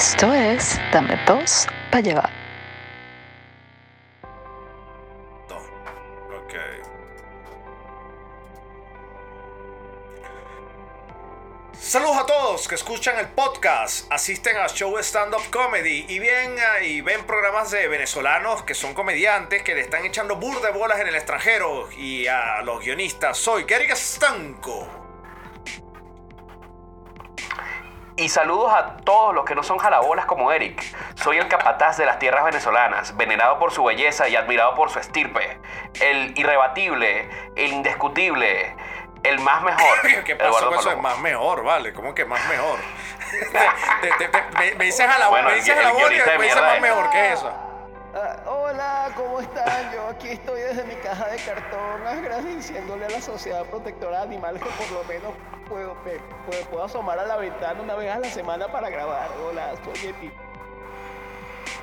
Esto es Dame dos para llevar. Saludos a todos que escuchan el podcast, asisten a show stand up comedy y bien y ven programas de venezolanos que son comediantes que le están echando bur de bolas en el extranjero y a los guionistas. Soy Gary Stanco. Y saludos a todos los que no son jalabolas como Eric. Soy el capataz de las tierras venezolanas, venerado por su belleza y admirado por su estirpe. El irrebatible, el indiscutible, el más mejor. ¿Qué pasó con eso? Es Palomo. más mejor, vale. ¿Cómo que más mejor? Te- te- te- me, me dices a la Bueno, me el dices gui- a la el bola y después dices más mejor. ¿Qué es eso? Ah, hola, ¿cómo están? Yo aquí estoy desde mi caja de cartón agradeciéndole a la Sociedad Protectora de Animales que por lo menos puedo, me- puedo, puedo asomar a la ventana una vez a la semana para grabar. Hola, soy Epi.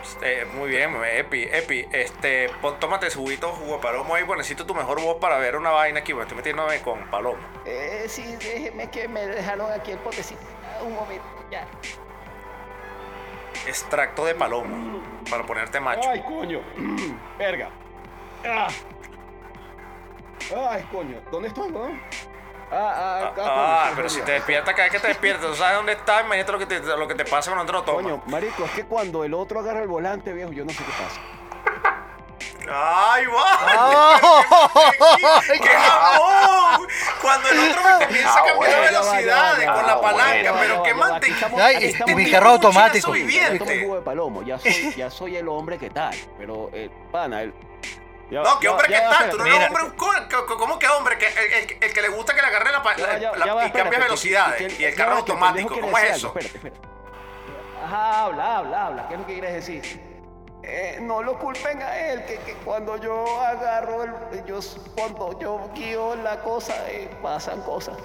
Este, muy bien, Epi, Epi, este, pon, tómate su juguito jugo de palomo ahí, pues necesito tu mejor voz para ver una vaina aquí, me estoy metiéndome con palomo. Eh, sí, déjeme que me dejaron aquí el potecito. Un momento, ya. Extracto de palomo, para ponerte macho. Ay, coño. Verga. Ah. Ay, coño. ¿Dónde estoy, weón? Ah, ah, acá, Ah, coño, pero si te despiertas cada vez que te despiertas, ¿tú sabes dónde estás? Imagínate lo que te, lo que te pasa cuando otro toma. Coño, marico, es que cuando el otro agarra el volante, viejo, yo no sé qué pasa. ¡Ay, va! ¡Qué jabón! Cuando el otro me comienza a Ah, cambiar bueno, ya va, velocidades ya va, con la palanca, bueno, pero qué va, ya va, mante. aquí estamos- Ay, aquí y estamos mi carro automático. Viviente. jugo de palomo, ya soy, ya soy el hombre que tal, pero eh, pana, el... ya- No, qué hombre ya que tal, tú no eres hombre, ¿cómo que hombre? Que el, el- el que le gusta que le agarre la, la- y cambie velocidades que- y el carro automático, ¿cómo es eso? Espérate, espérate. Ajá, habla, habla, habla, ¿qué es lo que quieres decir? Eh, no lo culpen a él, que, que cuando yo agarro el... Yo, cuando yo guío la cosa, eh, pasan cosas.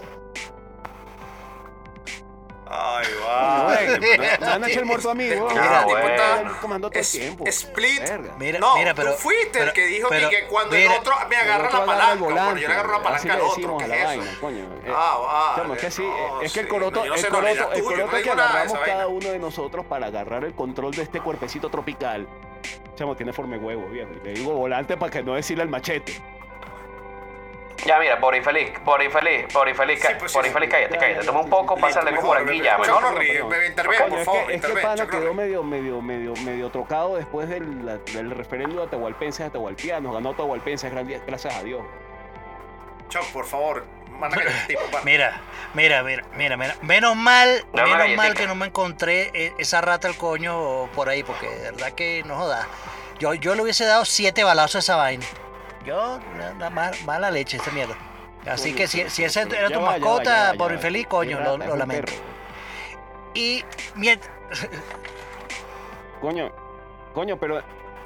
Ay, No, va. eh, me- a echar el muerto a mí, weón. Mira, bueno. está comando todo el tiempo. split. Mira, no, mira, pero. tú fuiste el pero- que dijo pero- que cuando mira, el otro me agarra otro la palanca, el cuando yo le volante, agarro la palanca al otro, ¿qué a la es vaina, eso? coño. Eh, Ah, vale. Chamo, es que sí, No, es que el sí, coroto, no el no, coroto, el coroto no que agarramos cada uno de nosotros para agarrar el control de este cuerpecito tropical. Chamo, tiene forma de huevo, viejo. Le digo volante para que no decirle el machete. Ya, mira, por infeliz, por infeliz, por infeliz, Sí, pues, sí, por sí. infeliz, cállate, Ya, cállate. ya, Toma un sí, poco, sí. pásale Mejor, por aquí ya, mejor, mejor. no interven, por favor, que, es que interven, pana quedó medio, medio, medio, medio trocado después del, del referéndum atahualpense a Atahualpianos. Ganó Atahualpense, gran- gracias a Dios. Chuck, por favor, Mira, mira, mira, mira, mira. Menos mal, menos mal que no me encontré e- esa rata al coño por ahí, porque de verdad que no joda. Yo, yo le hubiese dado siete balazos a esa vaina. Yo, nada más, mala leche esta mierda. Así que si, si esa era tu va, ya va, mascota, ya va, ya por infeliz, coño, lo, rata, lo lamento. Y mien- Coño, coño, pero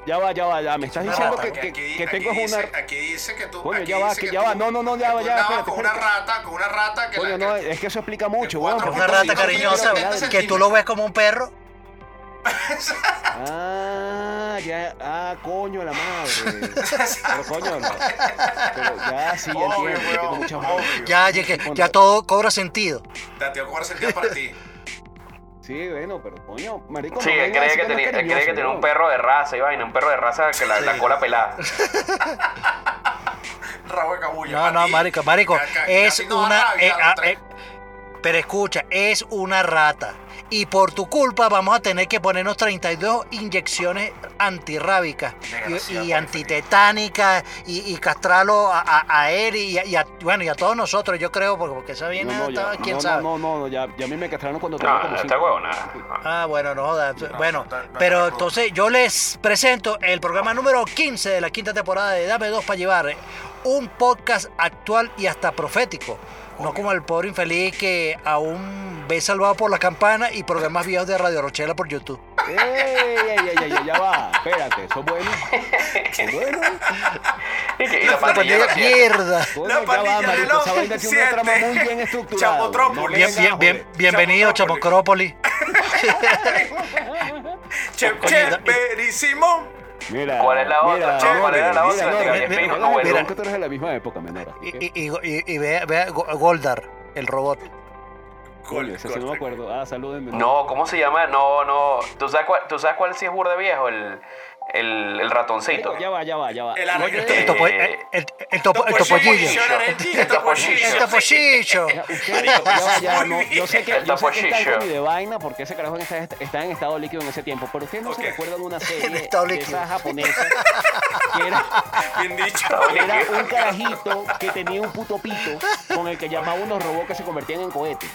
ya va, ya va, ya. Me estás diciendo que, que, aquí- que tengo aquí una. dice- Aquí dice que tú. Coño, ya va, que que ya tú- va. No, no, no, ya va, ya, espérate, Con una rata, con una rata que Coño, la. no, es que eso explica mucho, weón. puntos una rata cariñosa que tú lo ves como un perro. Ah, ya, ah, coño, la madre. Pero coño, no. Pero ya sí, ya Obvio, entiendo. Ya, ya, que, ya todo cobra sentido. Te tengo que cobrar sentido para ti. Sí, bueno, pero coño, marico. Sí, no él cree que es tenía, él cree que tenía un perro de raza y vaina, un perro de raza que la, la cola pelada. Rabo de cabulla. No, no, marico, marico, es una... pero escucha, es una rata. Y por tu culpa vamos a tener que ponernos 32 inyecciones antirrábicas y, y antitetánicas y, y castrarlo a, a, a él y a, y a- bueno, y a todos nosotros, yo creo, porque, porque esa No, viene, no, ya, quién no, sabe. no, no, no, ya, ya a mí me castraron cuando tenía No, como cinco huevo años. nada. Ah, bueno, no joda. bueno, no, no, no, pero no. entonces yo les presento el programa número 15 de la quinta temporada de Dame Dos para Llevar. Un podcast actual y hasta profético. No como el pobre infeliz que aún ve salvado por la campana y programas viejos de Radio Rochela por YouTube. ¡Ey, ey, ey, ey, ya va! Espérate, ¿son buenos? ¿Son buenos? Y, la La pandilla mierda. La ya va, pandilla de los siete. Chapotrópolis. Bien, bien, bien, bienvenido, Chamocrópolis. Chamocrópolis. Mira, ¿Cuál es la otra? mira, Che, ¿cuál era la mira, otra? mira, Espino, mira, no, mira, que tú eres de la misma época, menor. Y, y, y, y- vea, vea Go- Goldar, el robot. Coño, ese sí no me acuerdo. Ah, salúdenme. No, ¿cómo se llama? No, no. ¿Tú sabes cuál, ¿tú sabes cuál sí es burda viejo? El, el, el ratoncito. Ya va, ya va, ya va. El topo, el, el, el topo- el topollillo. El topollillo. El topollillo. Yo sé que, mi de vaina porque ese carajo está, está en estado líquido en ese tiempo, pero ustedes no se recuerdan una serie de esa japonesa que era, Bien dicho. que era un carajito que tenía un puto pito con el que llamaba unos robots que se convertían en cohetes.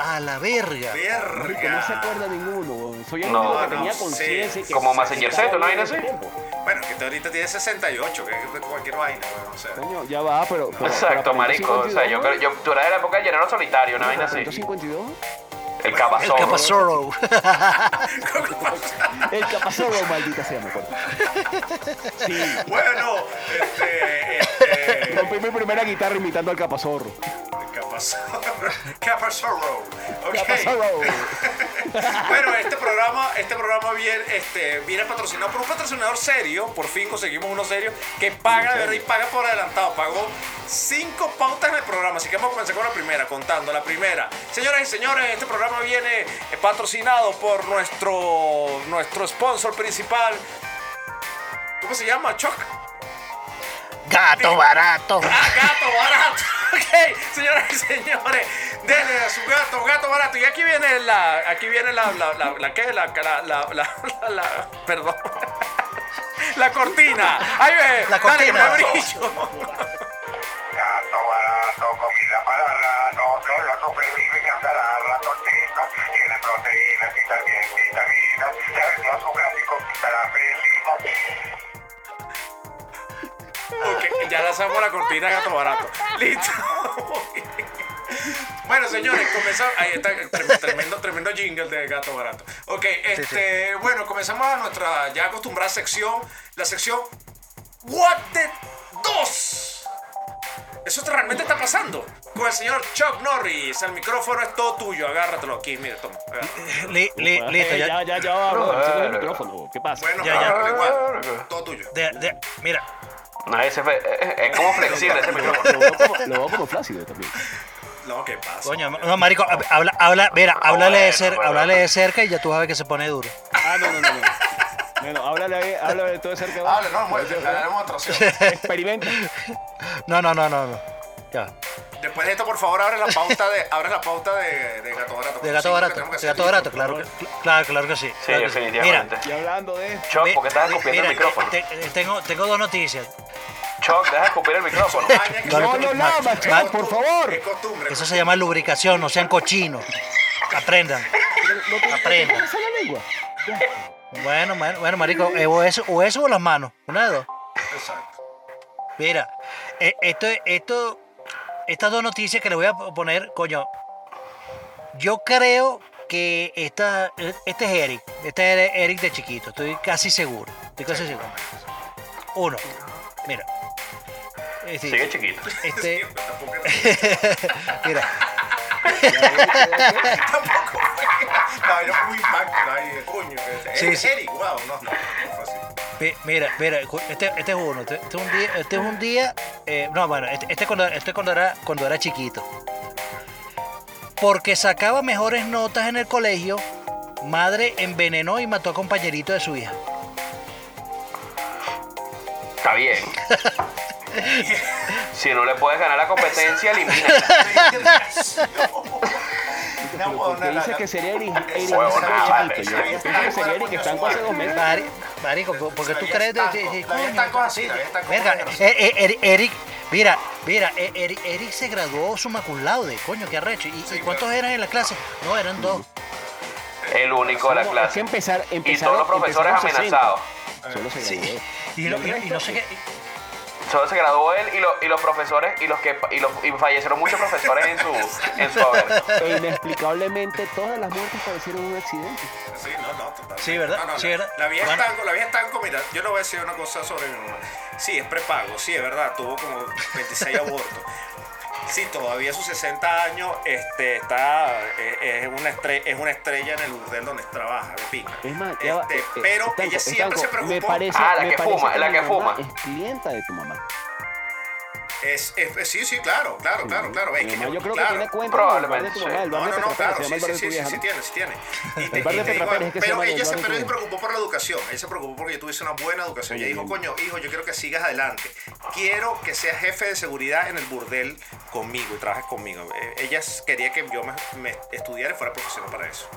A la verga. Marico, no se Verga. acuerda ninguno. Soy el No, único que no tenía conciencia. Como se- Mazinger estaba Z, ¿no? bien en Vaina así. Bueno, que tú ahorita tienes 68, que es de cualquier vaina, weón, o sea. Coño, ya va, pero. pero Exacto, marico. O sea, yo creo, yo, tú eras de la época del llanero solitario, una vaina así. 152. El El cabazón. capazoro. El capazorro, maldita sea, me acuerdo. Sí. Bueno, este. este Rompí mi primera guitarra imitando al capazorro. ¿Qué pasó? ¿Qué pasó, Ro? Ok. Capazorro. Bueno, este programa, este programa viene, este, viene patrocinado por un patrocinador serio. Por fin conseguimos uno serio que paga de verdad y paga por adelantado. Pagó cinco pautas en el programa. Así que vamos a comenzar con la primera, contando. La primera. Señoras y señores, este programa viene eh, patrocinado por nuestro, nuestro sponsor principal. ¿Cómo se llama? Choc. Gato barato. Ah, gato barato. Ok, señoras y señores, denle a su gato, gato barato. Y aquí viene la, aquí viene la, la, la, la, ¿qué? La, la, la, la, perdón. La cortina. Ahí ve. La Dale, cortina. con brillo. Gato barato, comida para rato, solo superviven hasta la ratoncito. Tiene proteínas y también vitaminas. Ya vendió su gráfico para feliz. Ok, ya lanzamos la cortina gato barato. Listo. Bueno, señores, comenzamos. Ahí está, trem- tremendo, tremendo jingle de gato barato. Ok, este, bueno, comenzamos a nuestra ya acostumbrada sección, la sección What the 2. Eso realmente está pasando. Con el señor Chuck Norris, el micrófono es todo tuyo. Agárratelo aquí, mira, toma. listo, Eh, ya. ya, ya, el micrófono. ¿Qué pasa? Bueno, Ya, ya. igual. Todo tuyo. De- de- mira, No, ese fue- es, es como flexible ese micrófono. Lo veo como, lo veo como flácido también. No, ¿qué pasa? coño, no, marico, habla, habla, mira, háblale de cerca, bueno. háblale de cerca y ya tú ver que se pone duro. Ah, no, no, no. no. Bueno, háblale ahí, háblale de todo de cerca. Hable, no, mueve, le daremos otra opción. Experimenta. No, no, no, no, no. Ya. Después de esto, por favor, abre la pauta de, abre la pauta de, de gato barato. De gato barato, de gato barato, claro, que- claro, claro que sí. Sí, claro definitivamente. Y hablando de. Choc, ¿por qué estás escupiendo el mira, micrófono? te- te- tengo, tengo dos noticias. Choc, deja de escupir el micrófono. No, no, No chaval, por favor. Es costumbre. Eso se llama lubricación, no sean cochinos. Aprendan. No te Aprenda. no te sale la lengua. Bueno, bueno, bueno, marico, eh, o eso, o eso o las manos, una de dos. Exacto. Mira, eh, esto, esto, estas dos noticias que le voy a poner, coño, yo creo que esta, este es Eric, este es Eric de chiquito, estoy casi seguro, estoy casi seguro. Uno, mira. Es decir, Sigue chiquito. este, mira, tampoco. No, era muy impacto ahí, coño. Sí. Eric, wow, no, no, mira, mira, este, este es uno, este, este es un día, este es un día, eh, no, bueno, este, este cuando, este cuando era, cuando era chiquito. Porque sacaba mejores notas en el colegio, madre envenenó y mató a compañerito de su hija. Está bien. Si no le puedes ganar la competencia, elimina. No, ¿Por qué no, no, dice no. que sería Eric? Eric. Yo pienso que sería Eric que está en hace dos meses. Mari- Marico, porque tú crees de, así, Verga, eh, eh, Eric, Eric, mira, mira, eh, Eric, Eric se graduó summa cum laude, coño, qué arrecho. ¿Y, y cuántos eran en la clase? No, eran dos. El único de la hay que clase. empezar, Y todos los profesores amenazados. Solo se Sí. graduó. Y, no, y- y no sé qué. Solo se graduó él y, lo- y los profesores y los que y, los, y fallecieron muchos profesores en su en su haber. E inexplicablemente todas las muertes padecieron un accidente. Sí, no, no, total. Sí, ¿verdad? No, no, Sí, la- ¿verdad? La vieja Bueno. estanco, la estanco, mira, yo le voy a decir una cosa sobre mi mamá. Sí, es prepago, sí, es verdad, tuvo como 26 abortos. Sí, todavía a sus 60 años este, está, eh, es, una estrella, es una estrella en el burdel donde trabaja, de pica. Es más, ya va, Este, eh, eh, pero Estanco, ella siempre Estanco, se preocupó. Me parece, Ah, la me que parece fuma, la mi que fuma. Es clienta de tu mamá. Es, es- sí, sí, claro, claro, claro, claro. Es que yo- yo creo claro. que tiene cuenta Probablemente, tu mamá, sí. el bar No, de no, no, claro, sí, sí, sí, sí, tiene, sí tiene. Y, te- El bar de digo, que pero ella se, pero ella se preocupó por la educación, ella se preocupó porque yo tuviese una buena educación. Ella Oye, dijo, bien. coño, hijo, yo quiero que sigas adelante. Quiero que seas jefe de seguridad en el burdel conmigo y trabajes conmigo. Eh, Ella quería que yo me, me estudiara y fuera profesional para eso.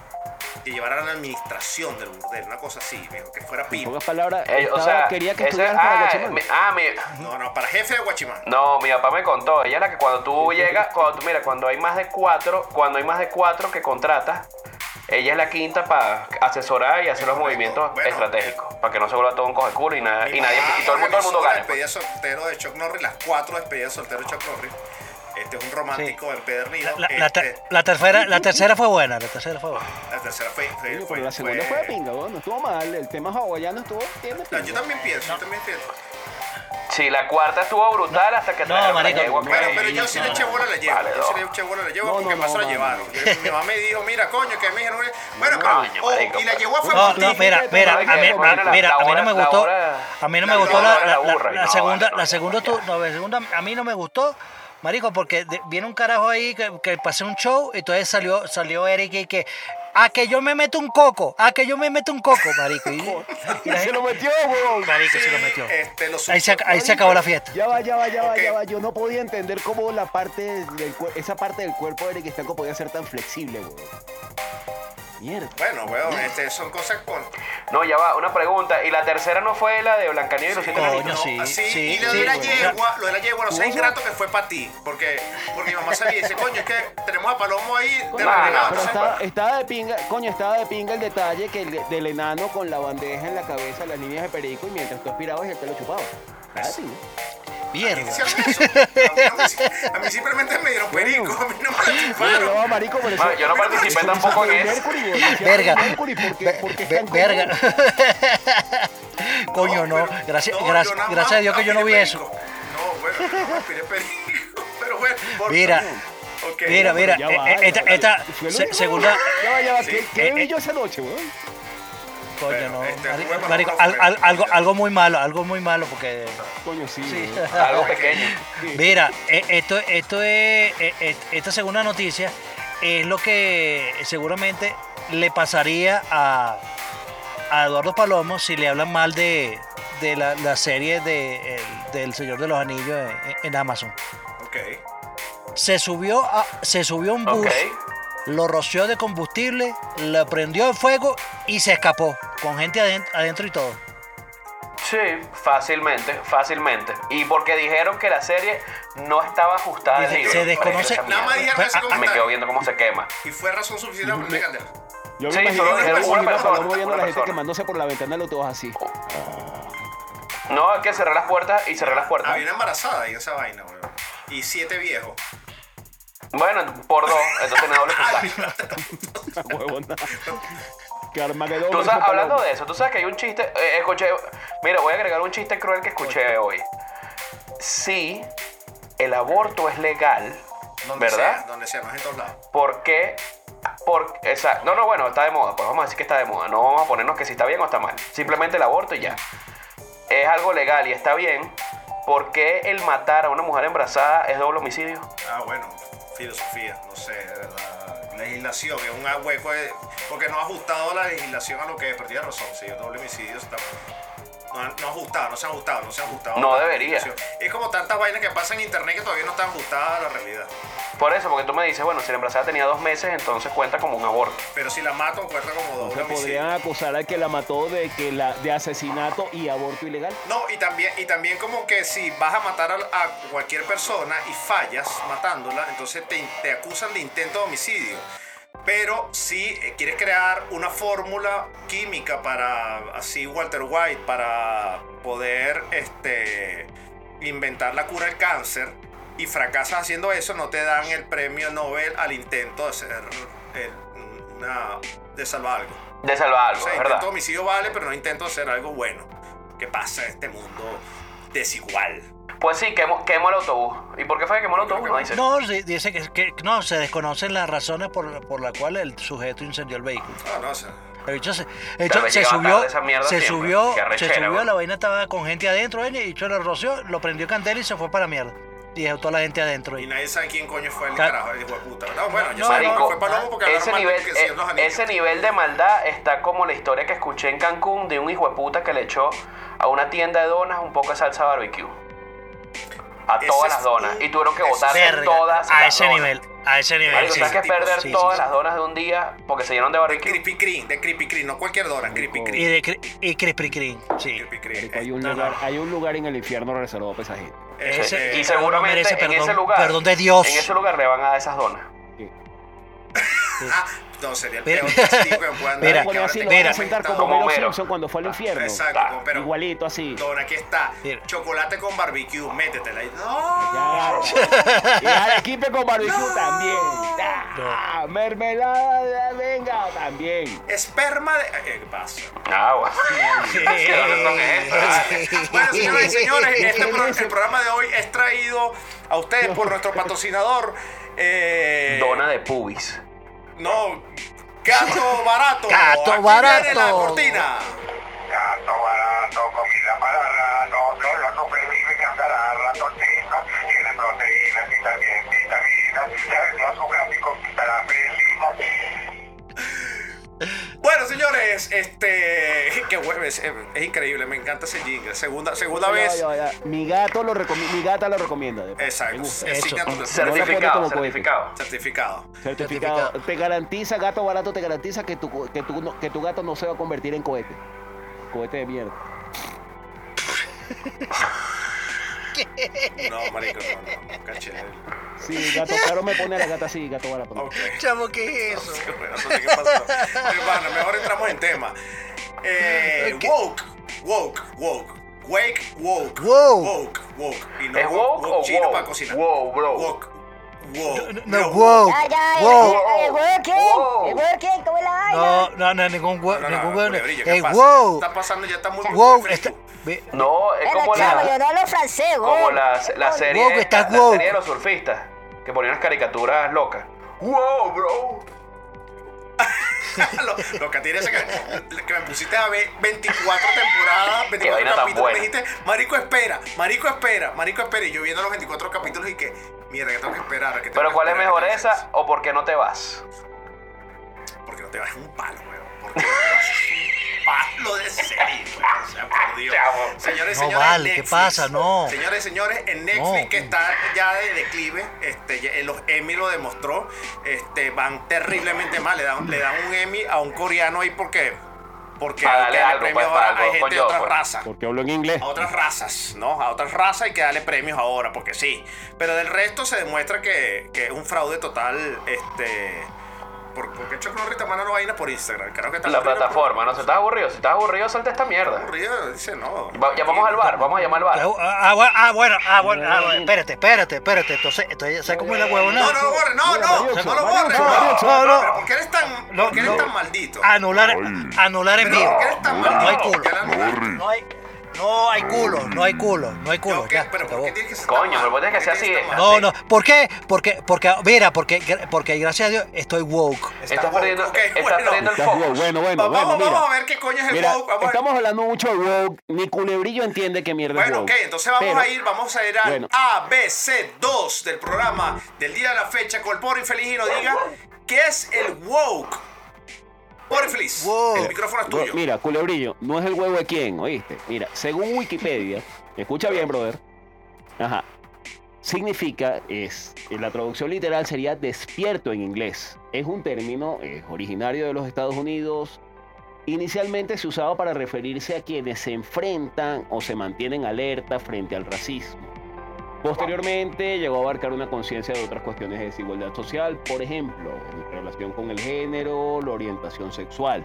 Que llevara la administración del burdel, una cosa así, que fuera En pim. pocas palabras, Eh, o sea, quería que estudiaras para ah, Guachimán. mi- ah, mi- No, no, para jefe de Guachimán. No, mi papá me contó, ella es la que cuando tú llegas, cuando tú, mira, cuando hay más de cuatro, cuando hay más de cuatro que contratas, ella es la quinta para asesorar y hacer los movimientos Bueno, estratégicos, para que no se vuelva todo un coge culo y, nada, y nadie, mamá y todo el mundo, todo el mundo gane. despedida soltero de Chuck Norris, las cuatro despedidas soltero de Chuck Norris. Este es un romántico empedernido. La, la ter- Este, la tercera, la tercera fue buena, la tercera fue buena. la tercera fue. fue, pero la segunda fue de pinga, ¿no? no estuvo mal. El tema hawaiano estuvo No, pinga. yo también pienso, yo también pienso. Sí, la cuarta estuvo brutal hasta que No, trajeron la marico, yegua, pero yo sí le eché bola a la yegua. Vale, yo sí le eché bola a la yegua No, porque no, más se la no, llevaron. no. Mi mamá me dijo, mira, coño, que me dijeron. Bueno, pero. Oh, y la yegua fue No, no, mira, mira, a mí, la- mira, la a mí no me la gustó, a mí no me la gustó la, la la- la no, segunda, la no, segunda, no, la segunda, a mí no me gustó, marico, porque de- viene un carajo ahí que, que pasé un show y entonces salió, salió Eric y que, a que yo me meto un coco, a que yo me meto un coco, marico, y, y la se lo metió, weón. marico, Sí, se lo metió. Este, lo Ahí se, ahí se acabó la fiesta. Ya va, ya va, ya va, ya va. Yo no podía entender cómo la parte del esa parte del cuerpo de Eric Estanco podía ser tan flexible, weón. Mierda. Bueno, weón, este, son cosas con. No, ya va, una pregunta. ¿Y la tercera no fue la de Blancanieves y los siete Coño, enanitos? sí, así, sí, y lo sí, de la bueno. yegua, lo de la yegua, no sé ingrato que fue para ti. Porque, porque mi mamá sabía y dice, coño, es que tenemos a Palomo ahí de No, regalo, no, Pero estaba, estaba de pinga, coño, estaba de pinga el detalle que el, del enano con la bandeja en la cabeza, las líneas de perico y mientras tú aspirabas el pelo chupaba. Estaba eso. A mí, simplemente me dieron perico, a mí no me chuparon. yo, marico, por eso. Ma, yo no participé tampoco en eso. Verga. Mercury, ¿por qué, por qué Ve- están verga. como- Coño, no. Gracias, a Dios que yo no vi eso. No, bueno, yo no perico. Pero bueno, Mira, ok. mira, eh, eh, Esta, segunda. Ya va, ya va. Sí. ¿Qué, qué Eh, vi eh. yo esa noche, weón? Coño, Pero, no. este, Marico, al- al- algo, algo muy malo, algo muy malo porque. Coño, sí. Sí. weón. Algo pequeño. Mira, eh, esto, esto es, eh, eh, esta segunda noticia es lo que seguramente le pasaría a, a Eduardo Palomo si le hablan mal de, de la, la serie de, el- del Señor de los Anillos en, en Amazon. Ok. Se subió a, se subió un bus. Lo roció de combustible, lo prendió en fuego y se escapó, con gente aden- adentro y todo. Sí, fácilmente, fácilmente. Y porque dijeron que la serie no estaba ajustada al libro. se desconoce- Nada más dijeron ese ah, Me quedo viendo cómo se quema. Y fue razón suficiente para candela. Yo me Sí, imagino, solo una a persona, viendo a una la gente persona. quemándose por la ventana de los ojos así. No, hay que cerrar las puertas y cerrar las puertas. Había una embarazada ahí en esa vaina, weón. Y siete viejos. Bueno, por dos, entonces tiene doble puntaje. Huevona. Tú sabes, hablando de eso, tú sabes que hay un chiste, eh, escuché, mira, voy a agregar un chiste cruel que escuché hoy. Si el aborto es legal, Donde ¿verdad? sea, donde sea, no es en todos lados. ¿Por qué? Por, exacto. No, no, bueno, está de moda. Pues vamos a decir que está de moda. No vamos a ponernos que si está bien o está mal. Simplemente el aborto y ya. Es algo legal y está bien. ¿Por qué el matar a una mujer embarazada es doble homicidio? Ah, bueno, filosofía, no sé, verdad. Legislación, es un hueco porque no ha ajustado la legislación a lo que es, pero tiene razón, sí, doble homicidio está. No, han- no ha ajustado, no se ha ajustado, no se ha ajustado. No debería. Es como tantas vainas que pasan en internet que todavía no están ajustadas a la realidad. Por eso, porque tú me dices, bueno, si la embarazada tenía dos meses, entonces cuenta como un aborto. Pero si la mato, cuenta como doble Se podrían acusar al que la mató de que la de asesinato y aborto ilegal. No, y también, y también como que si vas a matar a, a cualquier persona y fallas matándola, entonces te, te acusan de intento de homicidio. Pero si eh, quieres crear una fórmula química para, así Walter White, para poder este, inventar la cura del cáncer y fracasas haciendo eso, no te dan el premio Nobel al intento de ser el- una, de salvar algo. De salvar O algo, sea, ¿verdad? intento homicidio vale, pero no intento hacer algo bueno. ¿Qué pasa en este mundo desigual? Pues sí, quemó, quemó el autobús. ¿Y por qué fue que quemó el autobús? No dice. No, sí, dice que, que- no, se desconocen las razones por, por las cuales el sujeto incendió el vehículo. No, no, o sea, El bicho se, el bicho se subió, tarde esa mierda se subió, se subió, la vaina estaba con gente adentro, y el bicho lo roció, lo prendió candela y se fue para la mierda. y dejó toda la gente adentro. Y Y, nadie sabe quién coño fue el Ca- carajo, el hijo de puta. No, bueno, yo No, sé que fue Palomo porque ese nivel, que los eh, ese nivel de maldad está como la historia que escuché en Cancún de un hijo de puta que le echó a una tienda de donas un poco de salsa barbecue. A Ese todas las donas. un- Y tuvieron que Verga, todas a las ese donas. nivel, a ese nivel. Marico, sí. ¿sabes que perder sí, sí, todas sí. las donas de un día porque se llenaron de De? Creepy Cream, de Creepy Cream, no cualquier dona, Creepy Y Cream. de y Krispy Kreme, sí. Creepy Cream. Marico, hay, un Eh, no, lugar, no, hay un lugar en el infierno reservado para esa gente. ese- Ese- y seguramente merece en perdón- ese lugar. perdón de Dios. En ese lugar le van a dar esas donas. ah, no, sería el peor castigo que me puedan dar. Mira, así, lo van a como Como Homero Homero. Simpson cuando fue al infierno. Exacto, pero Igualito así. Dona, aquí está. Mira. Chocolate con barbecue, métetela. ahí. No. Ya. Y arequipe con barbecue No. también. Ah, Mermelada, de- venga, también. Esperma de. eh, ¿Qué pasa? Ah, bueno. Bueno, señoras y señores, este pro- el programa de hoy es traído a ustedes por nuestro patrocinador. Eh, Dona de pubis. No, gato barato. Gato Aquí barato. viene la cortina. Gato barato, comida para rato, solo supervive cazará ratoncitos, tiene proteínas y también vitaminas, ya vendió su Bueno, señores, este. Qué bueno, es, es increíble, me encanta ese jingle. Segunda, segunda Ya, vez. ya, ya. Mi gato lo recomienda, mi gata lo recomienda. Exacto. Certificado, certificado. Certificado. Certificado. Certificado. Te garantiza, gato barato, te garantiza que tu, que, tu, no- que tu gato no se va a convertir en cohete. Cohete de mierda. No, marico, no, no, no, caché. Sí, gato caro me pone a la gata así, gato barato. no. Ok. Chamo, ¿qué es eso? No sé qué pasó. Hermano, mejor entramos en tema. Eh, Ok. Woke, woke, woke. Wake, woke. Woke. Woke, woke. Y no ¿Es woke o chino para cocinar. Wow, bro. Woke. Woke. No, wow. Ya, ya, Wow. el, el working, Wow. el working, ¿cómo es la vaina? No, no, no, ningún No, huevo, no, no, ningún huevo. culebrillo, ¿qué Eh, pasa? wow, Está pasando, ya está muy wow, muy está, fresco. Ve- No, es como chavo, yo la, no hablo francés, güey. como la, la serie, la, serie de los surfistas que ponían las caricaturas locas. Wow, bro. lo, lo que tiene es que, que me pusiste a ver 24 temporadas, 24 vaina tan capítulos. Me dijiste, Marico, espera, Marico, espera, Marico, espera. Y yo viendo los 24 capítulos y que, mierda, que tengo que esperar. Que tengo Pero que ¿cuál es mejor esa o por qué no te vas? Porque no te vas en un palo, weón. Porque no te vas un palo de serie, weón. O sea, por Dios. Señores, No señores, vale, ¿qué pasa? No. Señores, señores, en Netflix No. que está ya de declive, este, eh, los Emmy lo demostró, este, van terriblemente mal. Le dan, le dan un Emmy a un coreano ahí porque, porque hay que darle premios pues, para ahora a gente de coño, otras pues. razas Porque hablo en inglés. a otras razas, ¿no? A otras razas hay que darle premios ahora, porque sí. Pero del resto se demuestra que, que es un fraude total, este... por- Porque Chuck Norris está mandando vainas por Instagram. Creo que está La aburrido por- plataforma, ¿no? Si estás aburrido, si estás aburrido, salte esta mierda. Aburrido, dice no. Va- llamamos al bar, vamos a llamar al bar. Ah, bueno, ah, bueno, ah, bueno, ah, bueno, espérate, espérate, espérate. Entonces, entonces ¿sabes cómo es la huevona? No, no lo borres, no, no, no lo borres. No, no. Pero ¿por qué eres tan, No, por qué eres no. tan maldito? Anular, anular en vivo. ¿por qué eres tan No, maldito? no hay culo. Ya. No hay, no hay culo, no hay culo, no hay culo. Ya, Pero ¿por qué tienes que ser Coño, pero vos tienes que ¿Por ser así. No, no, ¿por qué? Porque, porque, mira, porque, porque gracias a Dios estoy woke. Estás perdiendo, el foco. woke. Bueno, bueno, vamos, bueno, mira. vamos a ver qué coño es el Mira, woke. Estamos hablando mucho de woke. Ni culebrillo entiende qué mierda es Bueno, woke. ok, entonces vamos Pero- a ir, vamos a ir al Bueno. ABC2 del programa del día de la fecha con el pobre infeliz y nos diga qué es el woke. Pobre Woke. el micrófono es Bro, tuyo. mira, culebrillo, no es el huevo de quién, ¿oíste? Mira, según Wikipedia, escucha bien, brother. Ajá. Significa, es, en la traducción literal sería despierto en inglés. Es un término eh, originario de los Estados Unidos. Inicialmente se usaba para referirse a quienes se enfrentan o se mantienen alerta frente al racismo. Posteriormente llegó a abarcar una conciencia de otras cuestiones de desigualdad social, por ejemplo, en relación con el género, la orientación sexual.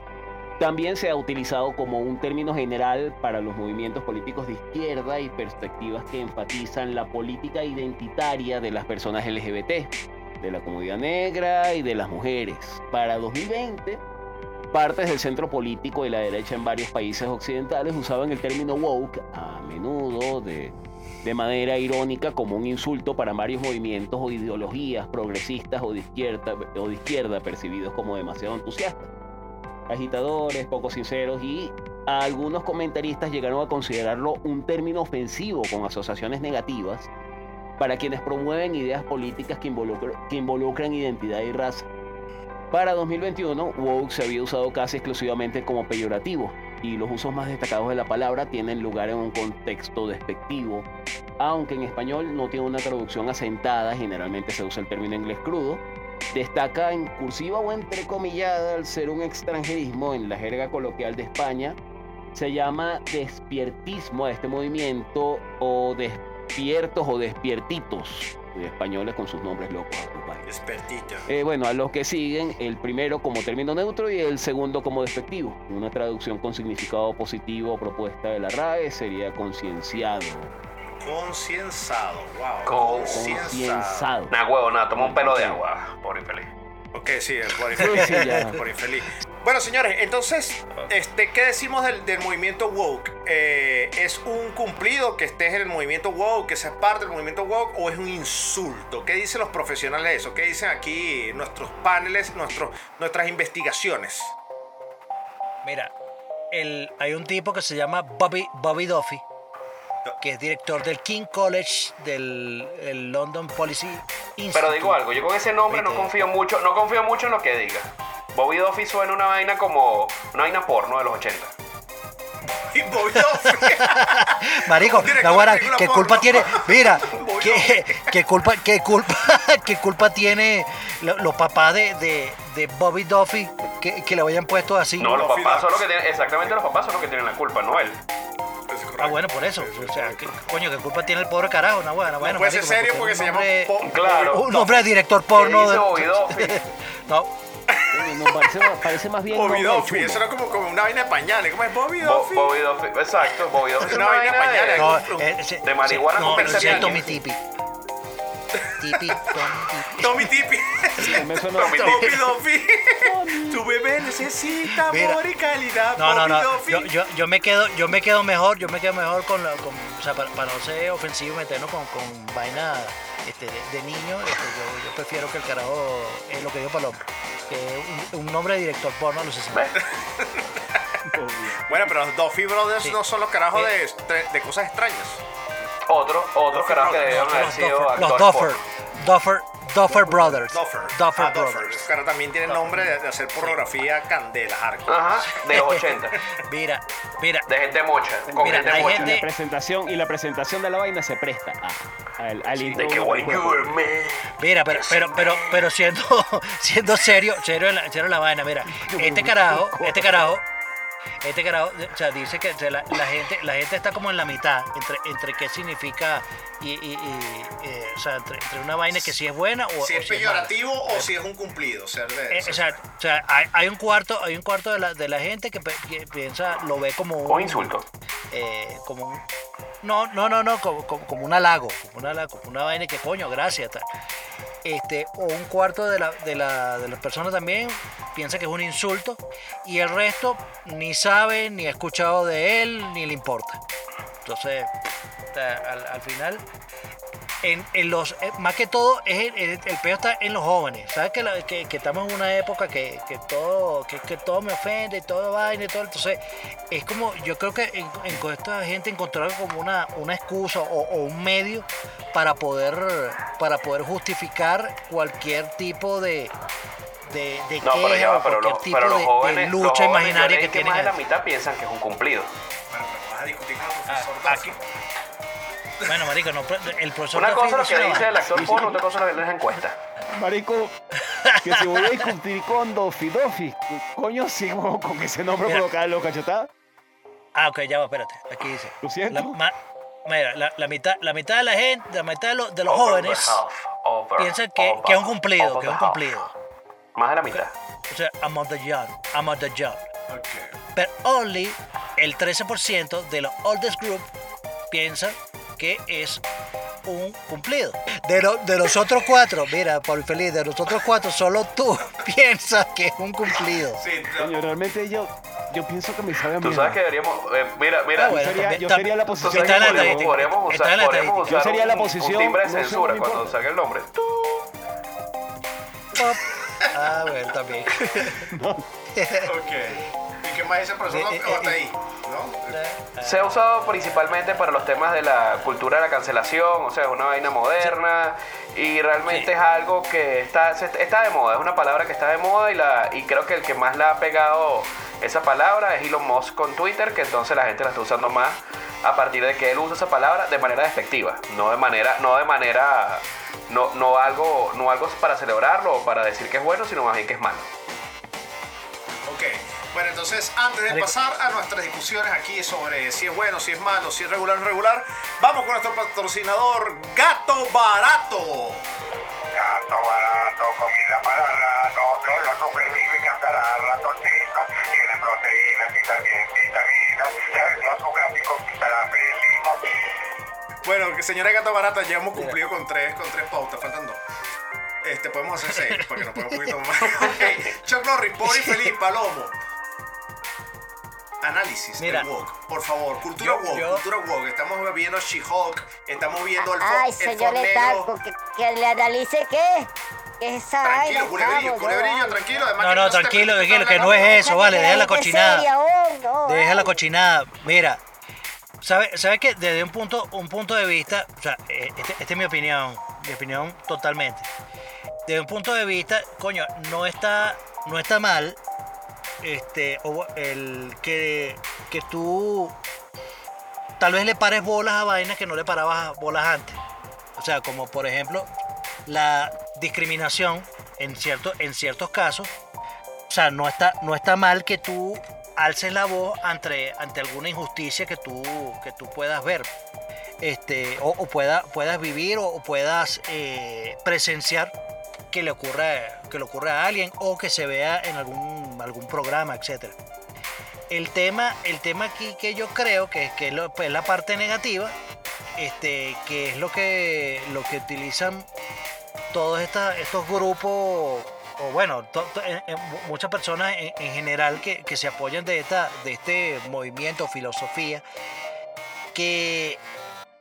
También se ha utilizado como un término general para los movimientos políticos de izquierda y perspectivas que enfatizan la política identitaria de las personas LGBT, de la comunidad negra y de las mujeres. Para 2020, partes del centro político y la derecha en varios países occidentales usaban el término woke a menudo de, de manera irónica como un insulto para varios movimientos o ideologías progresistas o de izquierda, o de izquierda percibidos como demasiado entusiastas agitadores, poco sinceros y algunos comentaristas llegaron a considerarlo un término ofensivo con asociaciones negativas para quienes promueven ideas políticas que, involucr- que involucran identidad y raza. Para 2021, woke se había usado casi exclusivamente como peyorativo, y los usos más destacados de la palabra tienen lugar en un contexto despectivo, aunque en español no tiene una traducción asentada, generalmente se usa el término inglés crudo, destaca en cursiva o entrecomillada al ser un extranjerismo en la jerga coloquial de España, se llama despiertismo a este movimiento o despiertos o despiertitos, españoles con sus nombres locos. compadre. Expertito. Eh, bueno, a los que siguen, el primero como término neutro y el segundo como despectivo. Una traducción con significado positivo propuesta de la RAE sería concienciado. Concienzado. Wow. Concienciado. Nah, huevo, nada, toma un pelo de agua, por infeliz. Ok, sí, el por Sí, infeliz. sí, ya. por infeliz. Bueno, señores, entonces, este, ¿qué decimos del, del movimiento woke? Eh, ¿Es un cumplido que estés en el movimiento woke, que seas parte del movimiento woke, o es un insulto? ¿Qué dicen los profesionales de eso? ¿Qué dicen aquí nuestros paneles, nuestros, nuestras investigaciones? Mira, el, hay un tipo que se llama Bobby, Bobby Duffy, que es director del King College del el London Policy Institute. Pero digo algo, yo con ese nombre no confío mucho, no confío mucho en lo que diga. Bobby Duffy suena una vaina como una vaina porno de los 80. Y Bobby Duffy. Marico, Director la guara, de película ¿qué porno. culpa tiene? Mira, ¿qué, qué culpa, qué culpa, qué culpa tiene lo- los papás de, de, de Bobby Duffy que, que le hayan puesto así? No, los papás son los que tienen, exactamente los papás son los que tienen la culpa, no él. Ah, bueno, por eso. O sea, ¿qué, coño, ¿qué culpa tiene el pobre carajo? No, bueno, bueno, puede ser marico, serio un porque se llama Claro. Un nombre de director porno. dice de- Bobby Duffy? no, no, parece, parece más bien Bobby Duffy. Eso era como, como una vaina de pañales. ¿Cómo es Bobby Bo- Duffy? Bobby Duffy, exacto, Bobby Duffy es Una vaina de... pañales. no, eh, De marihuana no, con Pepsi. Tommy Tipi. Tipi, Tommy Tipi. Tommy Tipi. Duffy. tu bebé necesita Mira. amor y calidad. No, no, Bobby no. Yo, yo, yo me quedo, yo me quedo mejor, yo me quedo mejor con, la- con o sea, para, para no ser ofensivo y meternos con, con vaina este, de, de niño, este, yo, yo prefiero que el carajo es lo que dijo Paloma, que un, un nombre de director porno a los 60. ¿Ves? Bueno, pero los Duffy Brothers Sí. no son los carajos Eh. de, de cosas extrañas. Otro, otro Duffy carajo que debieron haber Los sido Duffer, los Duffer, porno. Duffer, Duffer Brothers. Duffer. Duffer ah, Duffer. Brothers. Claro, también tienen nombre de, de hacer pornografía candela, hardcore. Ajá, de los 80. Mira, mira, De gente mocha, con Mira, gente hay mocha. Gente- la presentación y la presentación de la vaina se presta a, al, al intro De que mira, pero, pero, pero, pero siendo, siendo serio, serio la, serio la vaina, mira, este carajo, este carajo, este carajo, o sea, dice que o sea, la, la gente, la gente está como en la mitad entre, entre qué significa y, y- y, eh, o sea, entre, entre una vaina que sí es buena o, si o es peyorativo o si es un cumplido. O sea, Eh, o sea, o sea, hay, hay un cuarto, hay un cuarto de la, de la gente que, piensa, lo ve como un O insulto. eh, como un, no, no, no, no, como, como, como un halago, como una, como una vaina que coño, gracias, tal. Este, o un cuarto de, de, la, de las personas también piensa que es un insulto y el resto ni sabe, ni ha escuchado de él, ni le importa. Entonces, al final, en, en los, eh, más que todo, es el, el, el peor está en los jóvenes. ¿Sabes que, la- que, que estamos en una época que, que todo que, que todo me ofende, todo vaina y todo? Entonces, es como, yo creo que en, en con esta gente encontraron como una, una excusa o, o un medio para poder, para poder justificar cualquier tipo de, de, de No, pero queja ya pero cualquier los, tipo pero los de- de, jóvenes, los lucha jóvenes, imaginaria que que tienen. más de la mitad piensan que es un cumplido. Bueno, pero vas a discutir con el profesor Ah, aquí- Bueno, marico, no, el profesor Una cosa es lo que dice el actor porno, otra cosa es lo que dice encuesta. Marico, que si voy a discutir con Dofi Dofi, coño, sigo con ese nombre Mira. colocado en los cachetadas. Ah, ok, ya va, espérate. Aquí dice. Lo siento. La, ma- mira, la, la mitad, la mitad de la gente, la mitad de los, de los Over jóvenes over, piensan que, over, que es un cumplido, que es un cumplido. Más de la mitad. O sea, among the young, among the young. Ok. Pero only el 13% de los oldest group piensan que es un cumplido. De, lo- de los otros cuatro, mira, por feliz, de los otros cuatro, solo tú piensas que es un cumplido. Sí, Coño, realmente yo, yo pienso que me sabe a Tú sabes que deberíamos. eh, mira, mira. Ah, bueno. Yo sería, yo sería la Tú posición sabes Está en la que estadística. podríamos, Está usar, en la podríamos estadística. usar Yo sería la un- posición, un timbre de no sé, censura cuando importa. salga el nombre. Pop. Ah, bueno, también. Ok. ¿Qué más dice el profesor? Eh, eh, hasta eh, ahí, ¿no? Se ha usado principalmente para los temas de la cultura de la cancelación, o sea, es una vaina moderna y realmente Sí. es algo que está, está de moda, es una palabra que está de moda y, la, y creo que el que más la ha pegado esa palabra es Elon Musk con Twitter, que entonces la gente la está usando más a partir de que él usa esa palabra de manera despectiva, no de manera, no de manera, no, no algo, no algo para celebrarlo o para decir que es bueno, sino más bien que es malo. Ok, bueno, entonces antes de pasar a nuestras discusiones aquí sobre si es bueno, si es malo, si es regular o no regular, vamos con nuestro patrocinador Gato Barato. Gato barato, comida para rato, solo superviven hasta la ratoncita. Tiene proteínas y también vitaminas. Ya vendió su gráfico para preciso. Bueno, que señora Gato Barata, ya hemos cumplido con tres, con tres pautas, faltan dos. Este, podemos hacer seis, para que nos ponga un poquito más. Ok, Chuck Norris, pobre y feliz, Palomo. Análisis Mira. del woke, por favor, cultura Yo- woke, yo- cultura woke. Estamos viendo She-Hulk, estamos viendo el, Ay, señor negro. que, que le analice qué. ¿Qué es esa Tranquilo, vaina, culebrillo, tranquilo. Además No, no, tranquilo, tranquilo, que no es eso, vale, deja la cochinada. seria, oh, no, Deja la cochinada. Mira, ¿sabes sabe que desde un punto, un punto de vista, o sea, eh, este- esta es mi opinión, mi opinión totalmente. Desde un punto de vista, coño, no está, no está mal este, o el que, que tú tal vez le pares bolas a vainas que no le parabas bolas antes. O sea, como por ejemplo la discriminación en, cierto, en ciertos casos. O sea, no está, no está mal que tú alces la voz ante, ante alguna injusticia que tú, que tú puedas ver. Este, o, o pueda- puedas vivir o, o puedas eh, presenciar que le ocurra que le ocurra a alguien o que se vea en algún algún programa etcétera. El tema el tema aquí que yo creo que, que es pues, la parte negativa este que es lo que lo que utilizan todos esta- estos grupos o bueno muchas personas en, en general que, que se apoyan de esta de este movimiento filosofía que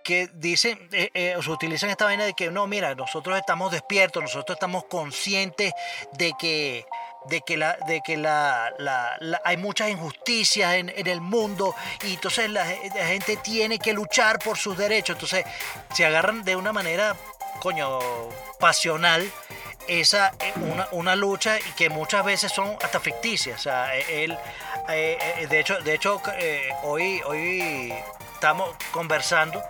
que dicen, eh, eh, o se utilizan esta vaina de que no, mira, nosotros estamos despiertos, nosotros estamos conscientes de que, de que, la, de que la, la- la- hay muchas injusticias en, en el mundo y entonces la, ge- la gente tiene que luchar por sus derechos. Entonces se agarran de una manera, coño, pasional esa eh, una, una lucha que muchas veces son hasta ficticias. O sea, él, eh, de hecho, de hecho hoy, hoy estamos conversando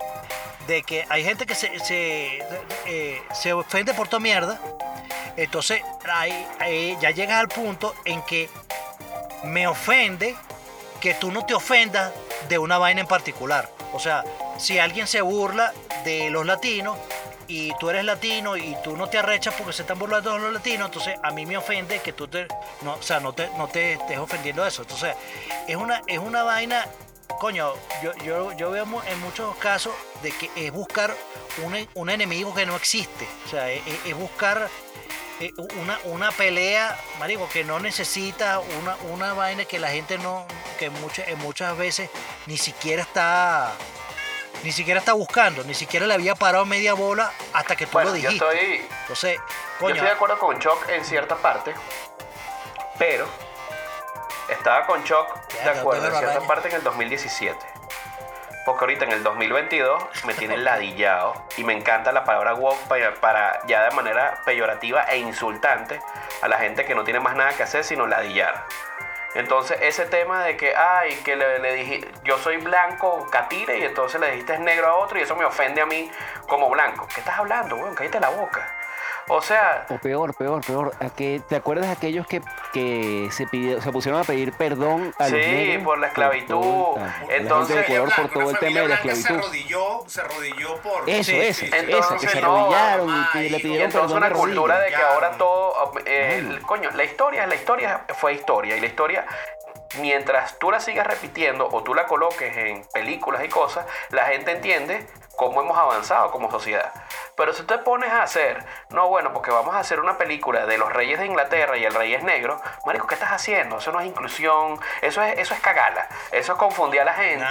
de que hay gente que se, se, eh, se ofende por toda mierda. Entonces, ahí- ya llegas al punto en que me ofende que tú no te ofendas de una vaina en particular. O sea, si alguien se burla de los latinos y tú eres latino y tú no te arrechas porque se están burlando de los latinos, entonces a mí me ofende que tú te, no, o sea, no te, no te estés ofendiendo de eso. Entonces, es una, es una vaina, coño, yo, yo, yo veo en muchos casos de que es buscar un, un enemigo que no existe. O sea, es, buscar eh, una, una pelea, marico, que no necesita una, una vaina que la gente no, que muchas, muchas veces ni siquiera está, ni siquiera está buscando, ni siquiera le había parado media bola hasta que tú Bueno, lo yo dijiste. estoy, Entonces, yo estoy de acuerdo con Chuck en cierta parte, pero estaba con Ya, de acuerdo en cierta araña. parte en el 2017. Porque ahorita en el 2022 me tienen ladillado y me encanta la palabra woke para, para ya de manera peyorativa e insultante a la gente que no tiene más nada que hacer sino ladillar. Entonces ese tema de que, ay, que le, le dije, yo soy blanco, catire, y entonces le dijiste es negro a otro y eso me ofende a mí como blanco. ¿Qué estás hablando, weón? Cállate la boca. O sea, O peor, peor, peor. ¿a qué- ¿Te acuerdas de aquellos que, que se, pidió- se pusieron a pedir perdón a los Sí, negros? por la esclavitud. todo- la gente de Entonces, Ecuador por todo el tema de la blanca Se esclavitud. arrodilló, se arrodilló por... Eso, Sí, eso, sí. eso, Entonces, que se no, arrodillaron y que le y Y pidieron entonces perdón una cultura de que ahora Ya. todo, eh, el- coño, la historia, la historia fue historia y la historia, mientras tú la sigas repitiendo o tú la coloques en películas y cosas, la gente entiende cómo hemos avanzado como sociedad. Pero si te pones a hacer, no, bueno, porque vamos a hacer una película de los reyes de Inglaterra y el rey es negro, marico, ¿qué estás haciendo? Eso no es inclusión, eso es, eso es cagala, eso es confundir a la gente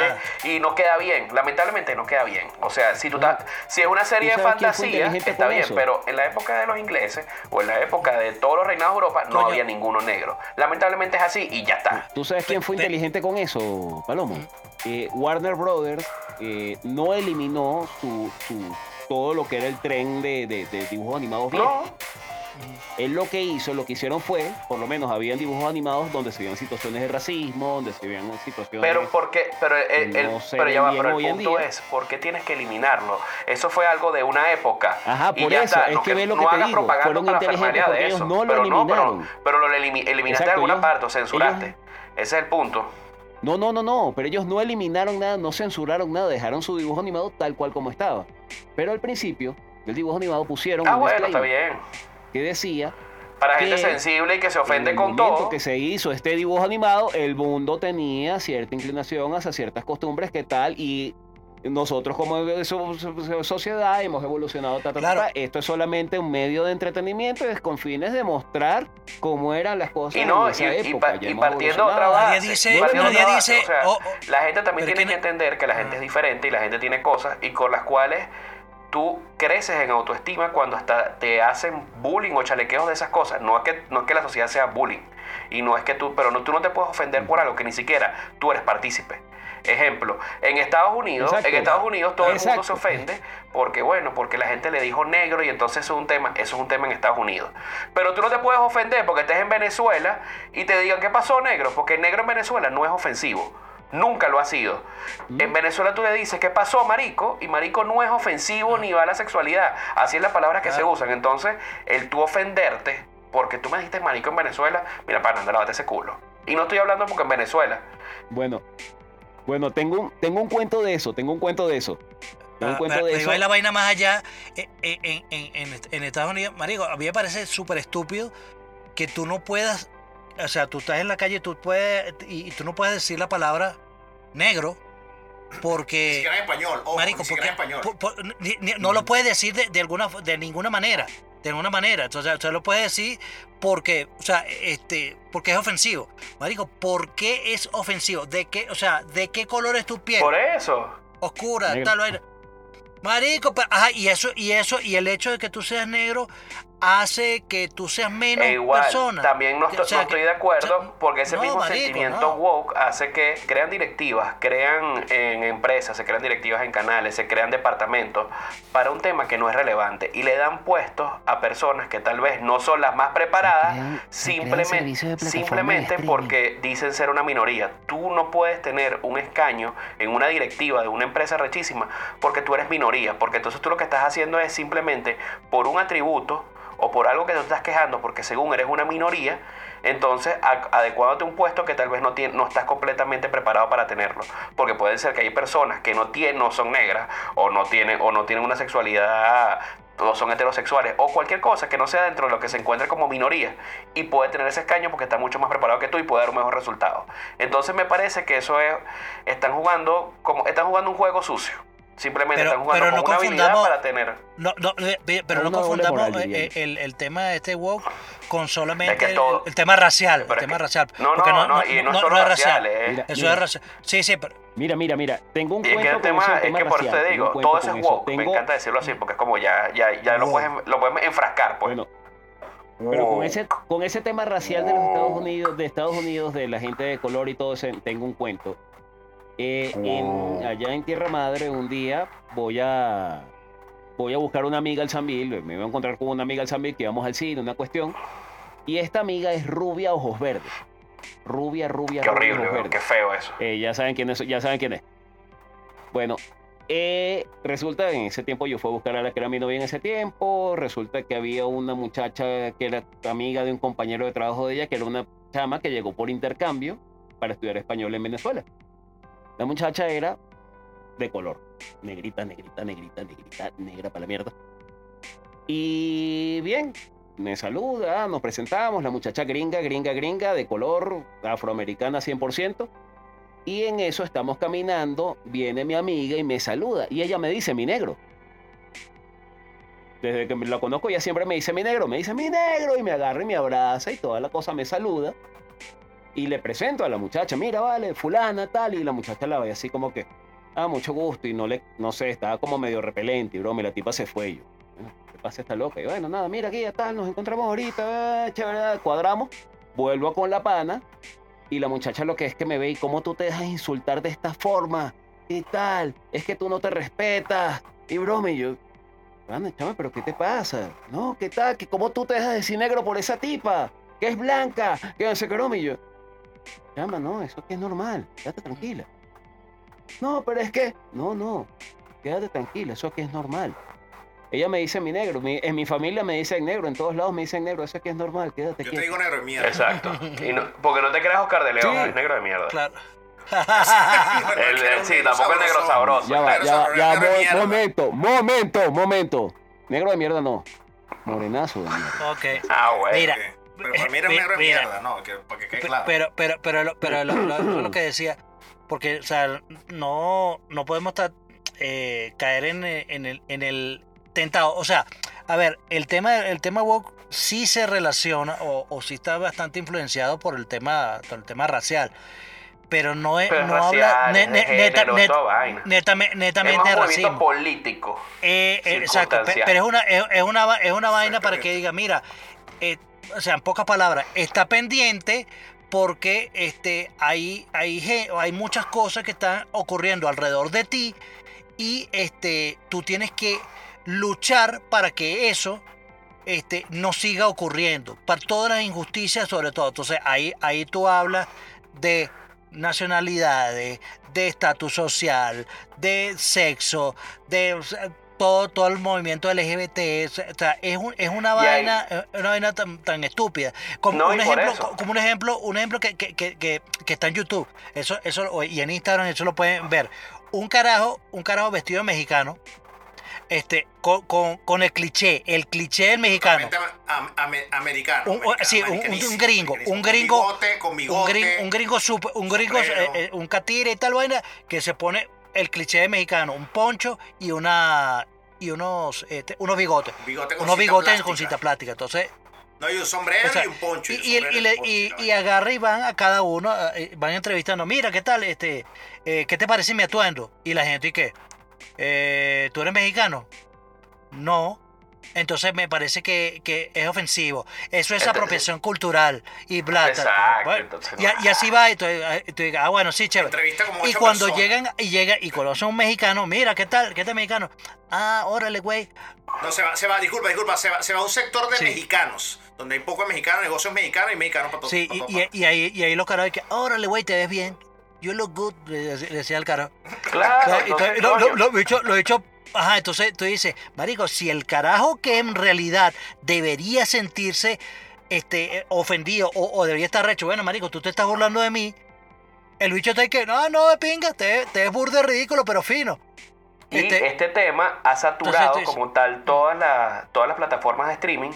y no queda bien, lamentablemente no queda bien. O sea, si tú estás- si es una serie ¿Tú de fantasía, está bien, eso? pero en la época de los ingleses o en la época de todos los reinados de Europa no Coño. había ninguno negro. Lamentablemente es así y ya está. ¿Tú sabes quién fue Te- inteligente con eso, Palomo? Eh, Warner Brothers eh, no eliminó su, su- todo lo que era el tren de, de- de dibujos animados. No, Él lo que hizo, lo que hicieron fue, por lo menos habían dibujos animados donde se veían situaciones de racismo, donde se veían situaciones... Pero porque, pero el, el- no se pero ya va, pero el punto es, ¿por qué tienes que eliminarlo? Eso fue algo de una época. Ajá, y por ya eso, está. es No que ve lo que no te digo, propaganda fueron inteligentes porque ellos eso. no lo pero eliminaron. pero lo elimi- eliminaste de alguna ellos- parte o censuraste. ellos- Ese es el punto. No, no, no, no, pero ellos no eliminaron nada, no censuraron nada, dejaron su dibujo animado tal cual como estaba. Pero al principio, el dibujo animado pusieron Ah, un bueno, está bien. que decía Para que gente sensible y que se ofende en el con todo. que se hizo este dibujo animado, el mundo tenía cierta inclinación hacia ciertas costumbres que tal y nosotros como so- so- sociedad hemos evolucionado. ta, ta, ta, Claro. ta. Esto es solamente un medio de entretenimiento es con fines de mostrar cómo eran las cosas Y no, en esa y, y época. y partiendo de otra base. Nadie dice- y partiendo de nadie otra base, dice, o sea, oh, oh, la gente también tiene que entender que la gente Ah. es diferente y la gente tiene cosas y con las cuales tú creces en autoestima cuando hasta te hacen bullying o chalequeos de esas cosas. No es que, no es que la sociedad sea bullying. Y no es que tú, pero no, tú no te puedes ofender por algo que ni siquiera tú eres partícipe. Ejemplo, en Estados Unidos, Exacto. en Estados Unidos todo el mundo se ofende porque bueno, porque la gente le dijo negro y entonces eso es un tema, eso es un tema en Estados Unidos. Pero tú no te puedes ofender porque estés en Venezuela y te digan qué pasó negro, porque negro en Venezuela no es ofensivo. Nunca lo ha sido. En Venezuela tú le dices qué pasó marico y marico no es ofensivo ni va a la sexualidad. Así es la palabra que se usan. Entonces, el tú ofenderte porque tú me dijiste marico en Venezuela, mira, para andar ese culo. Y no estoy hablando porque en Venezuela. Bueno, bueno, tengo un, tengo un cuento de eso, tengo un cuento de eso. Tengo un Ah, cuento pero- de eso. va la vaina más allá. eh, eh, En, en- en- en Estados Unidos, marico, a mí me parece súper estúpido que tú no puedas, o sea, tú estás en la calle tú puedes, y, y tú no puedes decir la palabra negro Ni porque... siquiera en español. Ojo, Marico, ni siquiera porque en español. por- por- ni- ni- no lo puedes decir de, de alguna de ninguna manera, de ninguna manera. Entonces, usted lo puede decir porque, o sea, este, porque es ofensivo. Marico, ¿por qué es ofensivo? ¿De qué, o sea, de qué color es tu piel? Por eso. Oscura, Negro. tal vaina. Marico, pero- ajá, y eso, y eso, y el hecho de que tú seas negro hace que tú seas menos E igual, persona. también no, O estoy, sea, no estoy que- de o acuerdo sea, porque ese no, mismo marico, sentimiento no. woke hace que crean directivas, crean en empresas, se crean directivas en canales, se crean departamentos para un tema que no es relevante y le dan puestos a personas que tal vez no son las más preparadas crean- se crean simplemente, simplemente porque dicen ser una minoría. Tú no puedes tener un escaño en una directiva de una empresa rechísima porque tú eres minoría, porque entonces tú lo que estás haciendo es simplemente por un atributo o por algo que te estás quejando porque según eres una minoría, entonces adecuándote un puesto que tal vez no, no estás completamente preparado para tenerlo. Porque puede ser que hay personas que no, tienen, no son negras o no tienen, o no tienen una sexualidad o son heterosexuales o cualquier cosa que no sea dentro de lo que se encuentre como minoría y puede tener ese escaño porque está mucho más preparado que tú y puede dar un mejor resultado. Entonces me parece que eso es, están jugando como, están jugando un juego sucio. Simplemente Pero- están jugando pero con no una habilidad confundamos- para tener. No, no, eh, pe- pero no confundamos moral, eh, eh, el, el tema de este woke con solamente Es que el- todo- el, tema racial. El tema que- racial. No, no, no, y no, es solo racial, eh. Mira, Eso mira. es racial. Sí, sí, pero Mira, mira, mira, tengo un Y es que cuento con eso, es que por eso te digo, todo eso. Me encanta decirlo así porque es como ya, ya, ya lo, puedes, lo puedes enfrascar, pues. Bueno, pero con ese, con ese tema racial de los Estados Unidos, de Estados Unidos, de la gente de color y todo eso, tengo un cuento. Eh, en- allá en Tierra Madre, un día voy a voy a buscar una amiga al Sambil, me voy a encontrar con una amiga al Sambil que íbamos al cine, una cuestión. Y esta amiga es rubia, ojos verdes. Rubia, rubia, Qué rubia, horrible, ojos verdes. qué feo eso. Eh, ya saben quién es, ya saben quién es. Bueno, eh, resulta en ese tiempo yo fui a buscar a la que era mi novia en ese tiempo. Resulta que había una muchacha que era amiga de un compañero de trabajo de ella, que era una chama que llegó por intercambio para estudiar español en Venezuela. La muchacha era de color, negrita, negrita, negrita, negrita, negra para la mierda. Y bien, me saluda, nos presentamos, la muchacha gringa, gringa, gringa, de color, afroamericana 100%. Y en eso estamos caminando, viene mi amiga y me saluda. Y ella me dice, mi negro. desde que la conozco, ella siempre me dice mi negro, me dice mi negro, y me agarra y me abraza y toda la cosa me saluda. Y le presento a la muchacha, mira, vale, fulana, tal, y la muchacha la ve así como que, ah, mucho gusto, y no le, no sé, estaba como medio repelente, y broma, y la tipa se fue yo. Bueno, ¿qué pasa esta loca? Y bueno, nada, mira aquí, ya tal, nos encontramos ahorita, eh, chévere, cuadramos, vuelvo con la pana, y la muchacha lo que es que me ve, y cómo tú te dejas insultar de esta forma, y tal, es que tú no te respetas, y broma, y yo, Anda, chame, pero ¿qué te pasa? No, ¿qué tal? ¿Que ¿Cómo tú te dejas decir negro por esa tipa? Que es blanca, que no sé qué broma, y yo. Chama, no, eso aquí es normal, quédate tranquila. No, pero es que. No, no, quédate tranquila, eso aquí es normal. Ella me dice mi negro, mi- en mi familia me dicen negro, en todos lados me dicen negro, eso aquí es normal, quédate Yo te digo negro de mierda. Exacto. Y no- porque no te creas Oscar de León, Sí. es negro de mierda. Claro. El- el- sí, tampoco el negro sabroso. Ya va, ya ya mierda. momento, momento, momento. Negro de mierda no. Morenazo de mierda. Ok. Ah, bueno. Mira, Pero para mí eres mi- negro mira. mierda, no, que, para que quede Pe- claro. Pero, pero, pero, lo- pero lo, lo- lo que decía, porque, o sea, no, no podemos estar, eh, caer en, eh, en el, en el tentado. O sea, a ver, el tema, el tema woke sí se relaciona o, o sí está bastante influenciado por el tema, por el tema racial. Pero no, es, Pero es no habla ne- es de ne- neta- net- es netamente de movimiento racismo. político. Eh, eh, exacto, pero es una, es, es una, va- es una vaina para que diga, mira, eh, o sea, en pocas palabras, está pendiente porque este, hay, hay, hay muchas cosas que están ocurriendo alrededor de ti y este, tú tienes que luchar para que eso este, no siga ocurriendo, para todas las injusticias sobre todo. Entonces ahí, ahí tú hablas de nacionalidades, de estatus social, de sexo, de todo, todo el movimiento LGBT. O sea, es, un- es una Y ahí- vaina, es una vaina tan, tan estúpida. Como No, un ejemplo, como un ejemplo, un ejemplo que, que, que, que- que está en YouTube. Eso, eso, y en Instagram eso lo pueden ver. Un carajo, un carajo vestido de mexicano. Este, con, con, con el cliché, el cliché del mexicano. Am- americano. Un, americano, sí, un- un, un gringo, un gringo, Con bigote, con un bigote. gringo, un gringo, super- un gringo, eh, eh, un catire y tal vaina que se pone el cliché de mexicano, un poncho y una y unos este, unos bigotes, bigote unos bigotes plástica. con cinta plástica. Entonces, No, y un sombrero o sea, y un poncho. y, le- poncho, agarra y van a cada uno, eh, van entrevistando, mira, ¿qué tal? este eh, ¿Qué te parece mi atuendo? Y la gente, ¿y qué? Eh, ¿Tú eres mexicano? No. Entonces me parece que, que es ofensivo. Eso es apropiación cultural y bla. Exacto, Bueno, entonces y, así va. Y tú, y tú digas, ah, bueno, sí, chévere. Y cuando personas. llegan y llega y conocen a un mexicano, mira, ¿qué tal? ¿Qué tal mexicano? Ah, órale, güey. No, se va, se va, disculpa, disculpa, se va, se va a un sector de Sí. mexicanos, donde hay pocos mexicanos, negocios mexicanos y mexicanos para todo. Sí, para y, todo y, y ahí, y ahí los caras que, órale, güey, te ves bien. You look good, le decía le decía al cara. Claro, lo, coño, lo, lo lo dicho, ajá, entonces tú dices, marico, si el carajo que en realidad debería sentirse este, eh, ofendido o, o debería estar recho, bueno, marico, tú te estás burlando de mí, el bicho está ahí que, no, no, de pinga, te, te es burde ridículo, pero fino. Y Este- este, tema ha saturado Entonces, como tal todas las, todas las plataformas de streaming.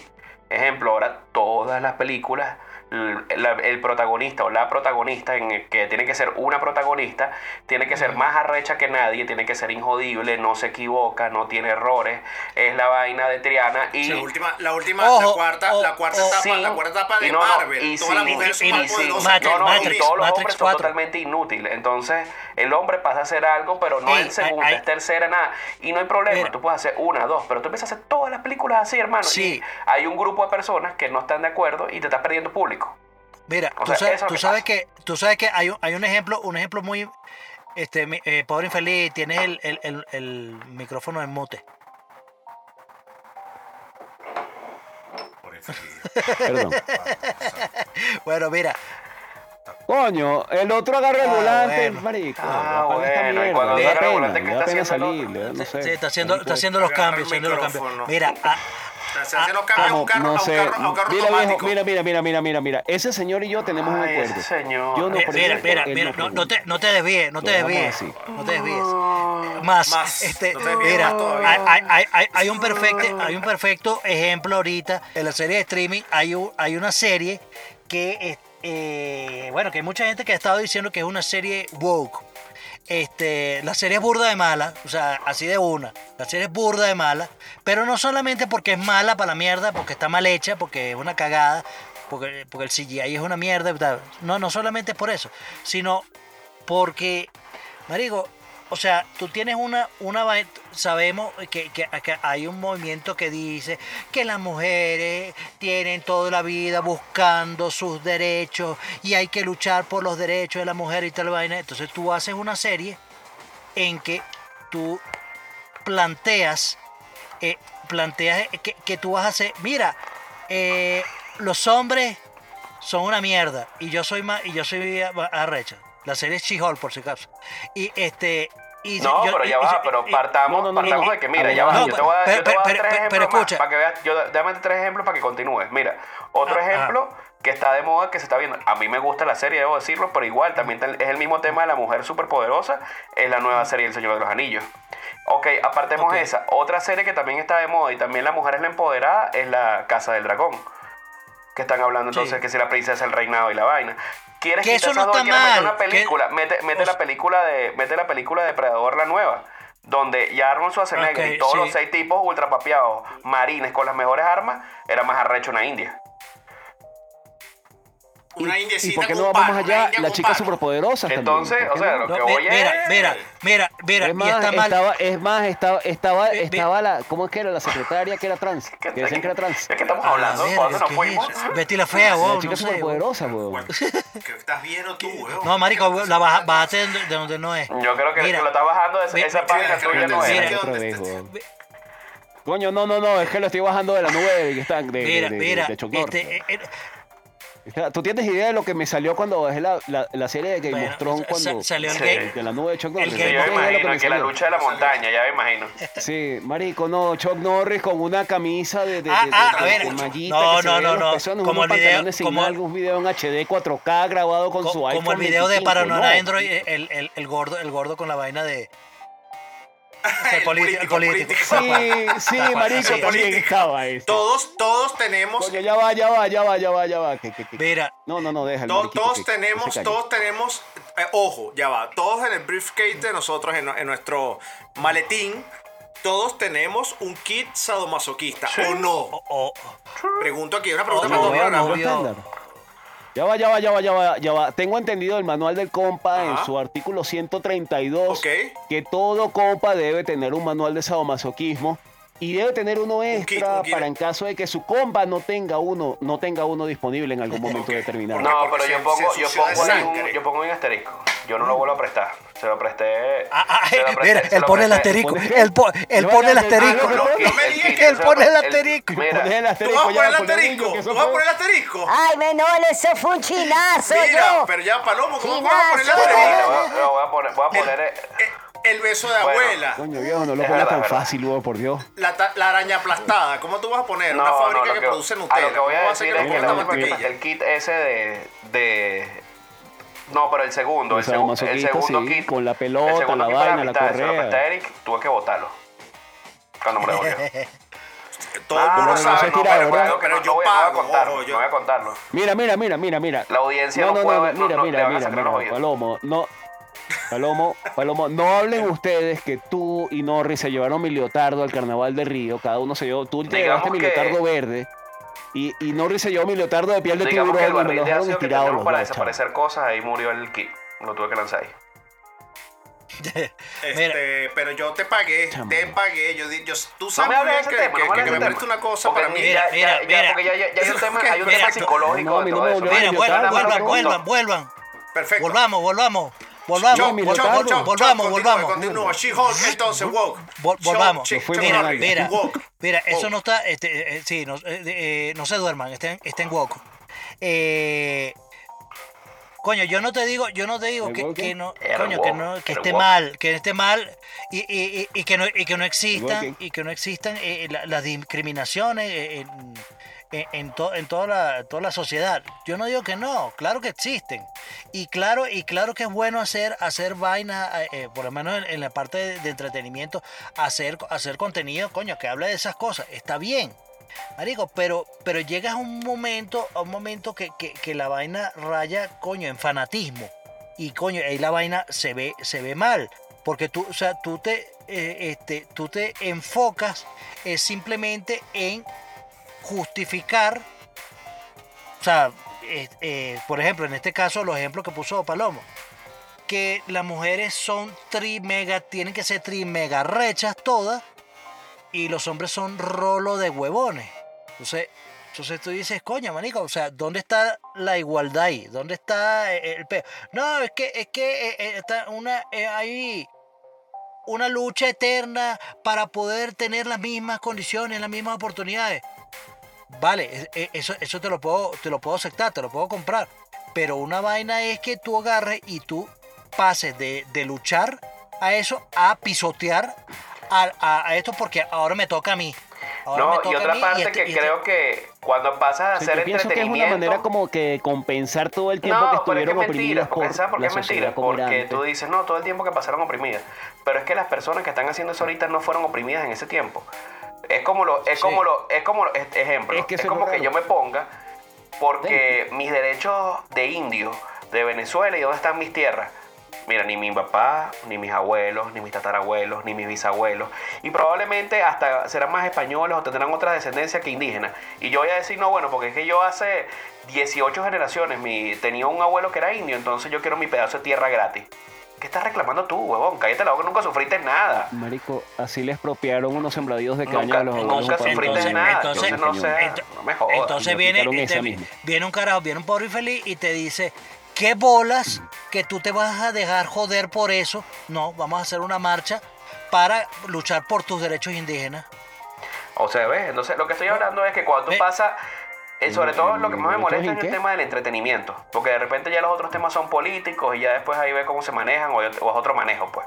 Ejemplo, ahora todas las películas, la- el protagonista o la protagonista, en el que tiene que ser una protagonista, tiene que ser más arrecha que nadie, tiene que ser injodible, no se equivoca, no tiene errores, es la vaina de Triana y... La última, la última, Ojo, la cuarta, la cuarta etapa, Sí. la cuarta etapa de no, Marvel. y Todas sí, las mujeres y- son y- más poderosas. Matrix, no, no, Matrix, y todos los Matrix hombres son 4. totalmente inútiles. Entonces, el hombre pasa a hacer algo, pero no en segunda, hay- es tercera, nada. Y no hay problema, Mira. tú puedes hacer una, dos, pero tú empiezas a hacer todas las películas así, hermano. Sí. Y hay un grupo de personas que no están de acuerdo y te estás perdiendo público. Mira, O tú, sea, sabes, tú que sabes que tú sabes que hay, un- hay un ejemplo, un ejemplo muy este mi- eh, pobre infeliz, tienes el, el, el, el micrófono en mute. Infeliz. Perdón. Bueno, mira, Coño, el otro agarra el Ah, volante, bueno. marico. Ah, bueno, mierda, cuando me da agarra el pena, volante, ¿qué me da está pena haciendo salir, no sé. sí, está haciendo, está haciendo los cambios, haciendo los cambios. Mira, ah, se hace los cambios a un Vamos, carro, no a un sé. carro, a un carro Mira, automático. mira, mira, mira, mira, mira, mira. Ese señor y yo tenemos un Ay, ese acuerdo. señor. Yo no mira, pregunto, mira, él mira, no, no te, pregunta. no te desvíes, no te desvíes, no te desvíes. Más, Más, este, no te desvíes mira, hay, hay- hay- hay- hay un perfecto, hay un perfecto ejemplo ahorita en la serie de streaming. Hay, un- hay una serie que, eh, eh, bueno, que hay mucha gente que ha estado diciendo que es una serie woke. Este, la serie es burda de mala, o sea, así de una. La serie es burda de mala, pero no solamente porque es mala para la mierda, porque está mal hecha, porque es una cagada, porque, porque el CGI es una mierda. No, no solamente por eso, sino porque, marico, o sea, tú tienes una, una sabemos que, que- que hay un movimiento que dice que las mujeres tienen toda la vida buscando sus derechos y hay que luchar por los derechos de la mujer y tal vaina. Entonces tú haces una serie en que tú planteas, eh, planteas que, que tú vas a hacer, mira, eh, los hombres son una mierda y yo soy más y yo soy arrecha. La serie es She-Hulk por si acaso. Y este y No, yo- pero ya y- va, y- pero partamos, No, no, no, partamos no. de que, mira, ya va, yo te voy a, pero- yo te voy a dar pero- tres pero- ejemplos pero más, escucha. para que veas, yo, tres ejemplos para que continúes. Mira, otro Ah, ejemplo que está de moda, que se está viendo, a mí me gusta la serie, debo decirlo, pero igual, también es el mismo tema de la mujer superpoderosa, es la nueva serie El Señor de los Anillos. Ok, apartemos Ok. esa. Otra serie que también está de moda y también la mujer es la empoderada es la Casa del Dragón. Que están hablando entonces Sí. que si la princesa, el reinado y la vaina. ¿Quieres Que eso no está ¿Quieres meter mal, una película? Mete, mete o la película de mete la película de Predador la nueva, donde ya Arnold Schwarzenegger Ok, y todos sí. los seis tipos ultra papeados marines con las mejores armas era más arrecho una India. Una ¿Y indiecita por qué no vamos allá? pan. superpoderosas también. Entonces, ¿por o sea, lo que voy es mira, mira, mira, mira, Es y más, está mal. estaba, es más, estaba, estaba, estaba la, ¿cómo es que era? La secretaria que era trans, que decían que era trans. ¿De qué estamos hablando? verga, ¿Por dónde nos ¿qué es fuimos? Betty la fea, La vos, chica superpoderosa, weón. Bueno, ¿Qué estás viendo tú, weón? No, marico, la baja, bájate de de donde no es. Yo creo que Mira, lo estás bajando de esa, página tuya no es. weón. Coño, no, no, no, es que lo estoy bajando de la nube que de, de, Mira, mira, este, eh, eh, ¿Tú tienes idea de lo que me salió cuando bajé la, la, la serie de Game Bueno, of Thrones sa- cuando salió el Sí. gay. de la nube de Chuck Norris? el yo me imagino me que la lucha de la montaña, ya me imagino. Sí, marico, no, Chuck Norris con una camisa de, de, Ah, de- ah, de- a ver, de mallita no, que no, no, no, pezones, como unos el video- pantalones sin como- algo, un video en HD 4K grabado con co- su como iPhone el video de 25, Paranoid no. Android, el, el, el gordo, el gordo con la vaina de. El político, el político, político. Sí, sí, marico, sí, también político. estaba eso. Todos, todos tenemos, Coño, ya va, ya va, ya va, ya va, ya va. que- que- que- Mira, No, no, no, déjalo. to- todos tenemos, todos tenemos, eh, ojo, ya va, todos en el briefcase de nosotros, en, en nuestro maletín, todos tenemos un kit sadomasoquista, ¿o no? o- o- Pregunto aquí, una pregunta Oh, para Ya Ya va, ya va, ya va, ya va, ya va. Tengo entendido el manual del compa en su artículo 132 Ok. que todo compa debe tener un manual de sadomasoquismo y debe tener uno extra un kit. para en caso de que su compa no tenga uno, no tenga uno disponible en algún momento determinado. No, pero yo pongo, yo pongo, un, yo pongo un asterisco. Yo no lo vuelvo a prestar. Se lo presté. Ah, ah, se lo presté- mira, se él lo pone el asterisco. Él, po- él No, pone el asterisco. no, no, no me el digas kit, que él pone el asterisco. El ¿Tú vas a poner el asterisco? ¿Tú vas a poner el asterisco? Ay, menor, eso fue un chinazo, Mira, yo. pero ya, Palomo, ¿cómo vas a poner el asterisco? voy a- voy a poner, voy a poner eh, Eh, El beso de Bueno. abuela, Coño, viejo, no lo Es pongas tan verdad. fácil, luego, por Dios. la, la araña aplastada. ¿Cómo tú vas a poner una No, fábrica no, lo que, que, produce a Nutella? lo que voy a ¿Cómo vas decir hacer es que que la- el, kit ese de, de no, pero el segundo, el, El segundo, el segundo sí, kit con la pelota, el segundo la kit vaina, la amistad, se lo correa. presté a Eric, tuve que botarlo. Cuando me lo devolvió. Todo el Ah, mundo no, sabe, no se pero, pero, pero no yo voy, no voy a pago, contarlo, ojo, no yo- voy a contarlo. Mira, mira, mira, mira, mira. La audiencia No, no, no, puede mira, no, mira, a mira, mira. Palomo, no. Palomo, Palomo, no hablen ustedes que tú y Norris se llevaron mi leotardo al carnaval de Río. Cada uno se llevó. Tú te Digamos llevaste mi que- leotardo verde. Y, y Norris se llevó mi leotardo de piel de Digamos que el tiburón y me lo de dejaron estirado para desaparecer cosas, ahí murió el kit. Lo tuve que lanzar ahí. Este, pero yo te pagué, Chamo. te pagué. Yo, di- yo, tú No sabes me bien ese que, tema, que, no me que, me preste una cosa Porque para mí. Mira, ya, mira, ya, mira. porque ya, ya, ya hay un tema, hay un Mira, tema psicológico no, de todo no me eso. Mira, mi vuelvan, vuelvan, vuelvan. Perfecto. Volvamos, volvamos. Volvamos, Chop, mi vol- chop, leotardo. vol- chop, volvamos, chop, volvamos. continúa, She-Hulk, entonces, woke. Volvamos. Mira, mira, woke. mira, eso no está, este, eh, sí, no, eh, eh, no se duerman, estén, estén woke. Eh, coño, yo no te digo, yo no te digo ¿El que, que no, coño, que no, que esté mal, que esté mal y, y- y- y que no, y que no existan, y que no existan eh, la- las discriminaciones eh, en, en, en en toda la, toda la sociedad. Yo no digo que no, claro que existen. Y claro, y claro que es bueno hacer, hacer vaina, eh, por lo menos en, la parte de, entretenimiento, hacer, hacer contenido, coño, que hable de esas cosas. Está bien. Marico, pero, pero llegas a un momento, a un momento que, que, que la vaina raya, coño, en fanatismo. y coño, ahí la vaina se ve, se ve mal. Porque tú, o sea, tú te, eh, este, tú te enfocas eh, simplemente en justificar, o sea, eh, eh, por ejemplo, en este caso, los ejemplos que puso Palomo, que las mujeres son tri mega, tienen que ser tri mega rechas todas, y los hombres son rolo de huevones. Entonces, entonces tú dices, coño, manico, o sea, ¿dónde está la igualdad ahí? ¿Dónde está eh, el peo? No, es que, es que eh, eh, está una, eh, hay una lucha eterna para poder tener las mismas condiciones, las mismas oportunidades. Vale, e- eso, eso te lo puedo, te lo puedo aceptar, te lo puedo comprar. Pero una vaina es que tú agarres y tú pases de, de luchar a eso a pisotear a, a- a esto porque ahora me toca a mí. Ahora me No, y a otra mí parte este- que y este- creo que cuando pasas a Sí, yo hacer pienso que es una entretenimiento... manera como que de compensar todo el tiempo que No, pero es que estuvieron mentira, oprimidas porque por ¿sabes por qué la es mentira? Porque tú dices, no, todo el tiempo que pasaron oprimidas. Pero es que las personas que están haciendo eso ahorita no fueron oprimidas en ese tiempo. Es como lo, es Sí. como lo, es como lo- es- ejemplo. Es Es, que eso es como que raro. yo me ponga porque mis derechos de indio de Venezuela y dónde están mis tierras. Mira, ni mi papá, ni mis abuelos, ni mis tatarabuelos, ni mis bisabuelos. Y probablemente hasta serán más españoles o tendrán otra descendencia que indígenas. Y yo voy a decir, no, bueno, porque es que yo hace 18 generaciones mi, tenía un abuelo que era indio, entonces yo quiero mi pedazo de tierra gratis. ¿Qué estás reclamando tú, huevón? Cállate la boca, nunca sufriste nada. Marico, así le expropiaron unos sembradíos de caña Nunca, a los nunca sufriste entonces- nada. entonces- Entonces, no sé, ento- no me jodas. Entonces viene, este, viene un carajo, viene un pobre infeliz y te dice, ¿qué bolas que tú te vas a dejar joder por eso? No, vamos a hacer una marcha para luchar por tus derechos indígenas. O sea, ¿ves? Entonces, lo que estoy hablando es que cuando tú pasas, eh, sobre todo lo que más me ¿Derechos molesta es el tema del entretenimiento. Porque de repente ya los otros temas son políticos y ya después ahí ve cómo se manejan o, o es otro manejo, pues.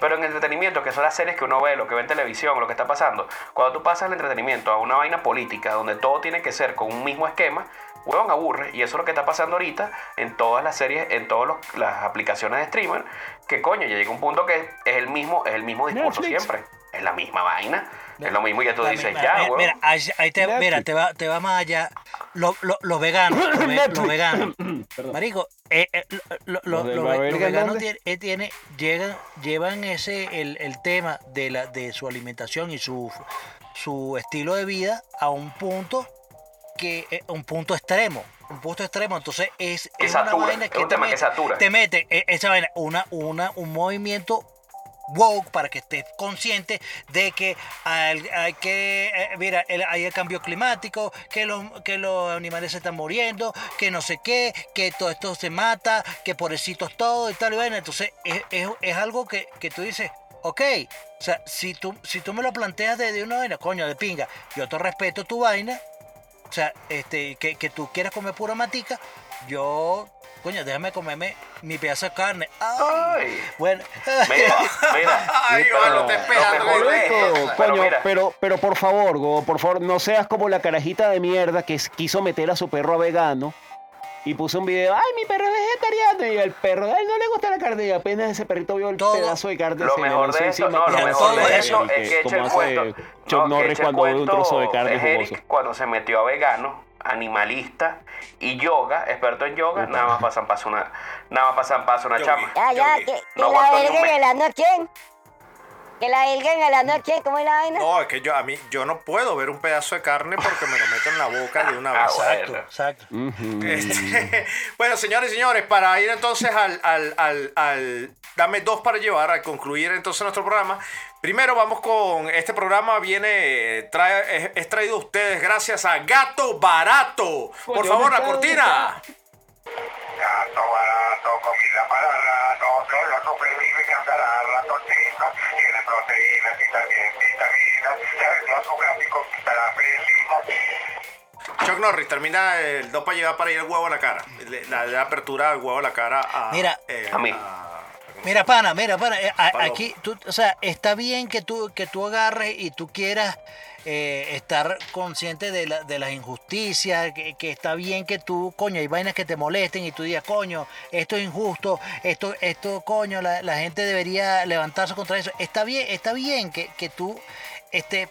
Pero en entretenimiento, que son las series que uno ve, lo que ve en televisión, lo que está pasando, cuando tú pasas el entretenimiento a una vaina política donde todo tiene que ser con un mismo esquema, huevón aburre. Y eso es lo que está pasando ahorita en todas las series, en todas las aplicaciones de streamer, que coño, ya llega un punto que es el mismo, es el mismo discurso Netflix. siempre. Es la misma vaina. Es lo mismo y ya tú dices, misma- ya, mira, huevón. mira, ahí, te, mira, te va, te va más allá. Lo- lo- los veganos, los, ve- los veganos. Marico, eh, eh, lo- lo- Los los los veganos tiene- eh, tiene- llegan, llevan ese el, el tema de la de su alimentación y su su estilo de vida a un punto que eh, un punto extremo, un punto extremo. Entonces es, Que es una vaina es que un te tema que mete, satura. te mete esa vaina, una una un movimiento woke para que estés consciente de que hay, que eh, mira hay el cambio climático que los que los animales se están muriendo que no sé qué que todo esto se mata que pobrecitos todo y tal y vaina. Entonces es, es- es algo que, que tú dices ok o sea si tú si tú me lo planteas de, de una vaina coño de pinga yo te respeto tu vaina o sea este que, que tú quieras comer pura matica yo coño déjame comerme mi pedazo de carne. Ay, Ay. bueno. Mira, mira. Ay, pero te lo esperando, coño, mira, pero, pero por favor, Go, por favor, no seas como la carajita de mierda que quiso meter a su perro a vegano y puso un video, ay, mi perro es vegetariano, y el perro, ay, no le gusta la carne, y apenas ese perrito vio el Todo- pedazo de carne, Lo mejor de eso, no, como lo mejor de eso. es que echa como el hace cuento. Chuck no, que Norris echa cuando ve un trozo de carne es jugoso. Eric cuando se metió a vegano, animalista y yoga, experto en yoga, nada más pasan paso una, nada más pasan paso una Yogi. chama. Ya, ya, que, que No la verga a quién. Que la engalando a quién, ¿cómo es la vaina? No, es que yo a mí yo no puedo ver un pedazo de carne porque me lo meto en la boca de una Ah, vez. bueno. exacto exacto. Este, bueno, señores y señores, para ir entonces al, al, al, al- Dame dos para llevar, al concluir entonces nuestro programa. Primero vamos con este programa, viene, trae, es, es traído a ustedes gracias a Gato Barato. Por favor, la ¿dónde cortina. Gato barato, comida para rato, que lo vitaminas. Ya ves los gráficos para. Chuck Norris termina el dos para llevar para ir el huevo a la cara. Le- La, la apertura del huevo a la cara a, Mira. eh, A mí. Mira, pana, mira, pana, eh, a- aquí, tú, o sea, está bien que tú, que tú agarres y tú quieras eh, estar consciente de, la- de las injusticias, que, que está bien que tú, coño, hay vainas que te molesten y tú digas, coño, esto es injusto, esto, esto, coño, la, la gente debería levantarse contra eso. Está bien, está bien que, que tú, este,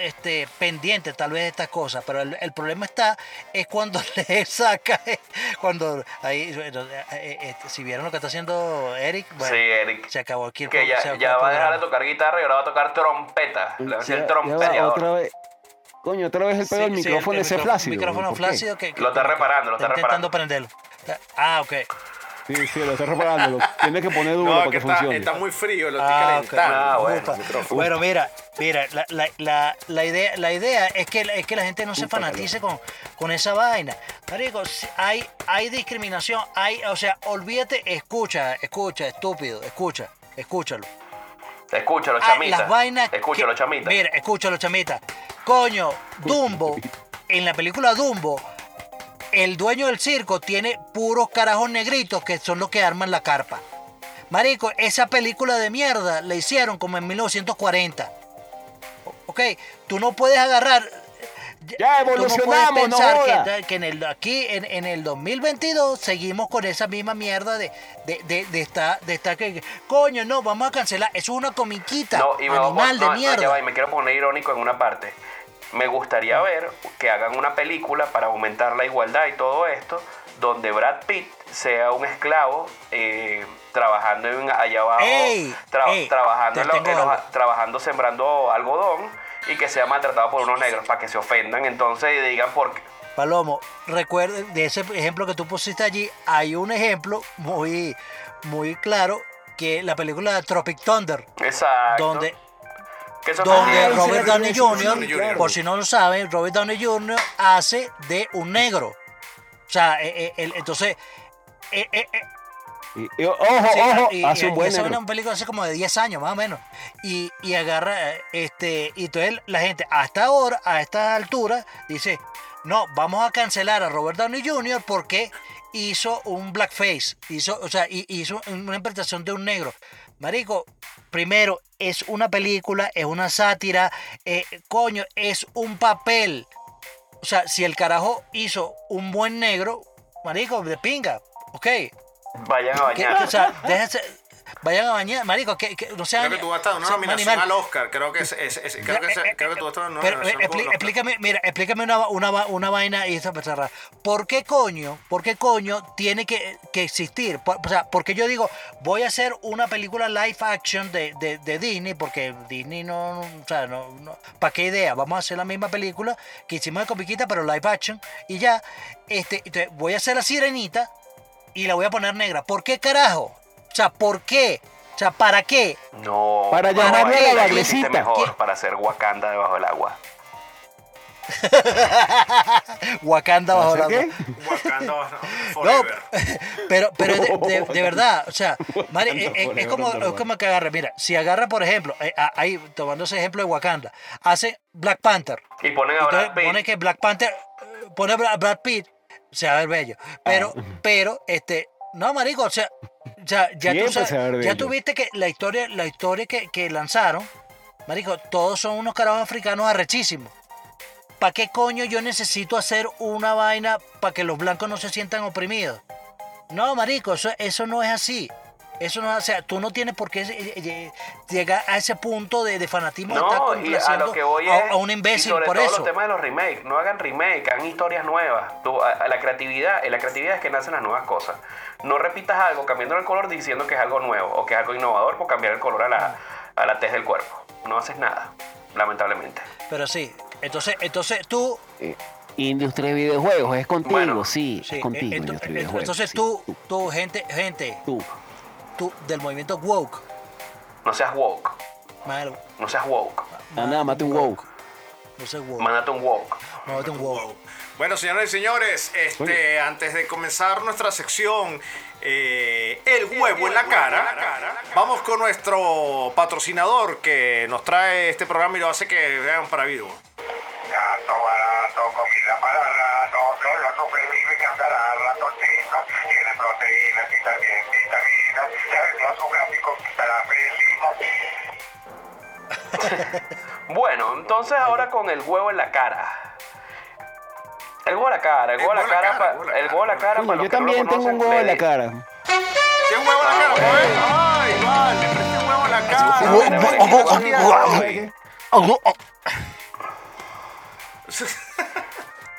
este, pendiente tal vez de estas cosas, pero el, el problema está es cuando le saca, cuando ahí, bueno, eh, eh, este, si vieron lo que está haciendo Eric, bueno, sí, Eric. se acabó aquí el Que ya, ya va a dejar de tocar guitarra y ahora va a tocar trompeta. Le va a va, trompeteador. otra vez. Coño, otra vez el pedo del Sí, sí, micrófono el ese micrófono- flácido. micrófono flácido que, que Lo está reparando, lo está intentando prenderlo. Ah, ok. Sí, sí, lo está reparando. lo Tiene que poner duro No, para que que, está, funcione. está muy frío, lo estoy Ah, ok. calentando. Ah, bueno. Bueno, mira, mira, la, la, la, la idea, la idea es que, es que la gente no se fanatice con, con esa vaina. Marico, hay, hay discriminación, hay, o sea, olvídate, escucha, escucha, estúpido, escucha, escúchalo. Escúchalo, Ah, chamita. las vainas. Escúchalo, que- chamita. Mira, escúchalo, chamita. Coño, Dumbo, en la película Dumbo, el dueño del circo tiene puros carajos negritos que son los que arman la carpa. Marico, esa película de mierda la hicieron como en 1940. Ok, tú no puedes agarrar. Ya tú no puedes evolucionamos, no pensar que, que en el, aquí en, en el 2022 seguimos con esa misma mierda de, de, de, de esta, de esta que, coño, no, vamos a cancelar. Eso es una comiquita No, y me animal de no, no, mierda. ya va, y me quiero poner irónico en una parte. Me gustaría ver que hagan una película para aumentar la igualdad y todo esto, donde Brad Pitt sea un esclavo eh, trabajando en, allá abajo, Ey, tra- ey, trabajando, en lo- tengo en los- trabajando sembrando algodón y que sea maltratado por unos negros para que se ofendan entonces y digan por qué. Palomo, recuerde de ese ejemplo que tú pusiste allí, hay un ejemplo muy, muy claro que la película Tropic Thunder, Exacto. donde, donde Robert Downey Jr., por si no lo saben, Robert Downey Jr. hace de un negro. O sea, eh, eh, el- entonces, eh, eh, eh, Y- y- ojo, Sí, ojo, y, hace y- un buen una película hace como de 10 años más o menos y, y agarra este y entonces la gente hasta ahora a esta altura dice no vamos a cancelar a Robert Downey Jr. porque hizo un blackface hizo o sea hi- hizo una interpretación de un negro marico primero es una película es una sátira eh, coño es un papel o sea si el carajo hizo un buen negro marico de pinga ok Vayan a bañar. o sea, déjense, vayan a bañar, marico, que, que no sean... Creo que tú vas a estar en una nominación animal. al Oscar. Creo que, es, es- es- creo que, es- Eh, eh, creo que tú vas a estar en una Pero, nominación eh, expli- Oscar. explícame, mira, explícame una, una, una vaina y esta persona. ¿Por qué coño, por qué coño tiene que, que existir? Por- o sea, porque yo digo, voy a hacer una película live action de, de, de Disney, porque Disney no, o sea, no, no- ¿para qué idea? Vamos a hacer la misma película que hicimos de comiquita, pero live action, y ya, este, voy a hacer la sirenita y la voy a poner negra. ¿Por qué carajo? O sea, ¿por qué? O sea, ¿para qué? No. Para no, llamarle a la ¿Qué? para hacer Wakanda debajo del agua. Wakanda bajo la. Wakanda No, Forever. pero, pero de, de- de verdad, o sea, Mari, es, es- es como, Wakanda es como que agarre, mira, si agarra, por ejemplo, eh, a- ahí, tomando ese ejemplo de Wakanda, hace Black Panther, Y ponen a Brad Pitt. pone que Black Panther, eh, pone Bra- Brad Pitt, se va a ver bello, pero, Ah. pero, este, no, marico, o sea, ya, tú, sabes- ya bello. tú viste que la historia, la historia que, que lanzaron, marico, todos son unos carajos africanos arrechísimos. ¿Para qué coño yo necesito hacer una vaina para que los blancos no se sientan oprimidos? No, marico, eso, eso no es así. Eso no o sea, tú no tienes por qué eh, eh, llegar a ese punto de, de fanatismo de estar No, y a lo que voy a, es. a un y imbécil sobre por todo eso. los temas de los remakes. No hagan remake, hagan historias nuevas. Tú, a- a la creatividad, en la creatividad es que nacen las nuevas cosas. No repitas algo cambiando el color diciendo que es algo nuevo o que es algo innovador por cambiar el color a la, a la tez del cuerpo. No haces nada, lamentablemente. Pero sí, entonces, entonces tú, Eh, Industria de videojuegos, es contigo, Bueno, sí, sí, es contigo, eh, ento- industria de eh, videojuegos. entonces sí, tú, tú, gente, gente, tú. Tú del movimiento woke, No seas woke. madre, No seas woke. Anda, mate un woke. no sé woke, Mándate un woke. no un woke. Bueno, señoras y señores, este, antes de comenzar nuestra sección eh, El huevo en la cara, vamos con nuestro patrocinador que nos trae este programa y lo hace que vean para vivo. Gato barato, comida para rato, solo cantará. Tiene proteínas y también vitaminas. bueno, entonces ahora con el huevo en la cara. El huevo en la cara, el huevo en la cara, el huevo en la cara. Yo también tengo un huevo en la cara.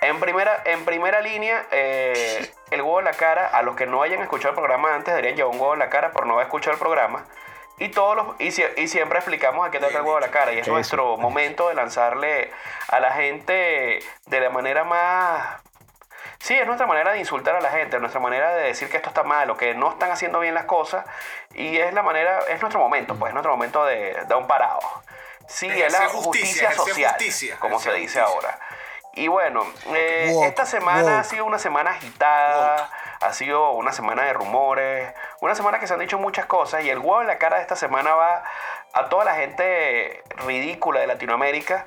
En primera, en primera línea, el huevo en la cara, a los que no hayan escuchado el programa antes, deberían llevar un huevo en la cara por no haber escuchado el programa. Y, todos los, y, y siempre explicamos a qué trata el huevo en la cara. Y es Eso. nuestro momento de lanzarle a la gente de la manera más... Sí, es nuestra manera de insultar a la gente, nuestra manera de decir que esto está mal o que no están haciendo bien las cosas. Y es la manera, es nuestro momento, pues, es nuestro momento de, de un parado. Sí, es la justicia, justicia, social, justicia, como se dice justicia. ahora. Y bueno, eh, esta semana ha sido una semana agitada, ha sido una semana de rumores, una semana que se han dicho muchas cosas y el huevo en la cara de esta semana va a toda la gente ridícula de Latinoamérica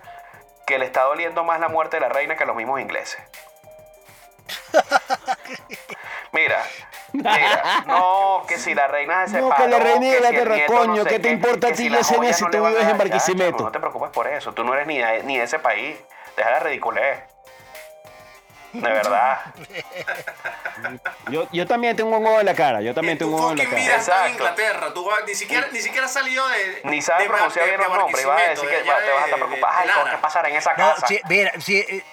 que le está doliendo más la muerte de la reina que a los mismos ingleses. Mira, mira, no, que si la reina se No, separó, que la reina de si no sé ¿qué te importa a que ti, si joyas si no tú a vives en Barquisimeto? No te preocupes por eso, tú no eres ni de, ni de ese país, deja la ridiculez. De verdad. Yo, yo también tengo un huevo en la cara. Yo también tengo un huevo en la cara. miras a Exacto. Inglaterra. Tú vas- ni siquiera, ni siquiera has salido de. Ni sabes de pronunciar de- bien de los nombres, y vas a decir que te vas a estar de- preocupado. de Ay, ¿cómo Lara. que pasará en esa No, casa? sí, mira, sí, eh,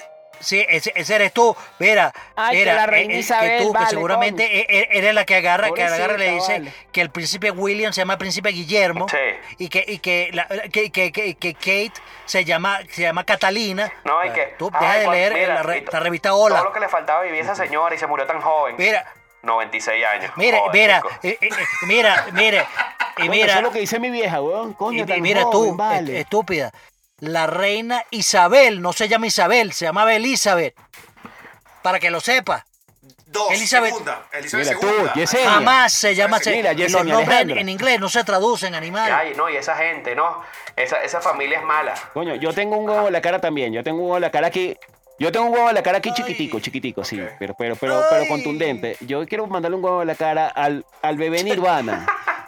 sí, ese, ese eres tú. Mira, Ay, que la reina eh, eh, Isabel, que tú, vale, que seguramente e- e- eres la que agarra, que agarra y le dice vale. que el príncipe William se llama príncipe Guillermo Sí. y que y que, la- que, que, que- que Kate se llama se llama Catalina. No, hay Eh, que. Tú ay, deja de cuando- leer mira, la, re- y la revista Todo Hola. lo que le faltaba vivir a esa señora y se murió tan joven. Mira, 96 años. mira, Joder, mira, eh, eh, eh, mira, mira, y mira, Eso es lo que dice mi vieja, weón. Coño, Y, y tan mira joven, tú, vale. est- estúpida. La reina Isabel no se llama Isabel, se llamaba Elizabeth. Para que lo sepa. Dos, Elizabeth. segunda. Elizabeth Mira tú, segunda. Yesenia. Jamás se llama mira, Los Yesenia nombres en, inglés no se traducen, animal. Ay, no, y esa gente, no. Esa, esa familia es mala. Coño, yo tengo un huevo en la cara también. Yo tengo un huevo en la cara aquí. Yo tengo un huevo en la cara aquí chiquitico, chiquitico, sí, pero, pero, pero, pero contundente. Yo quiero mandarle un huevo en la cara al, al bebé Nirvana.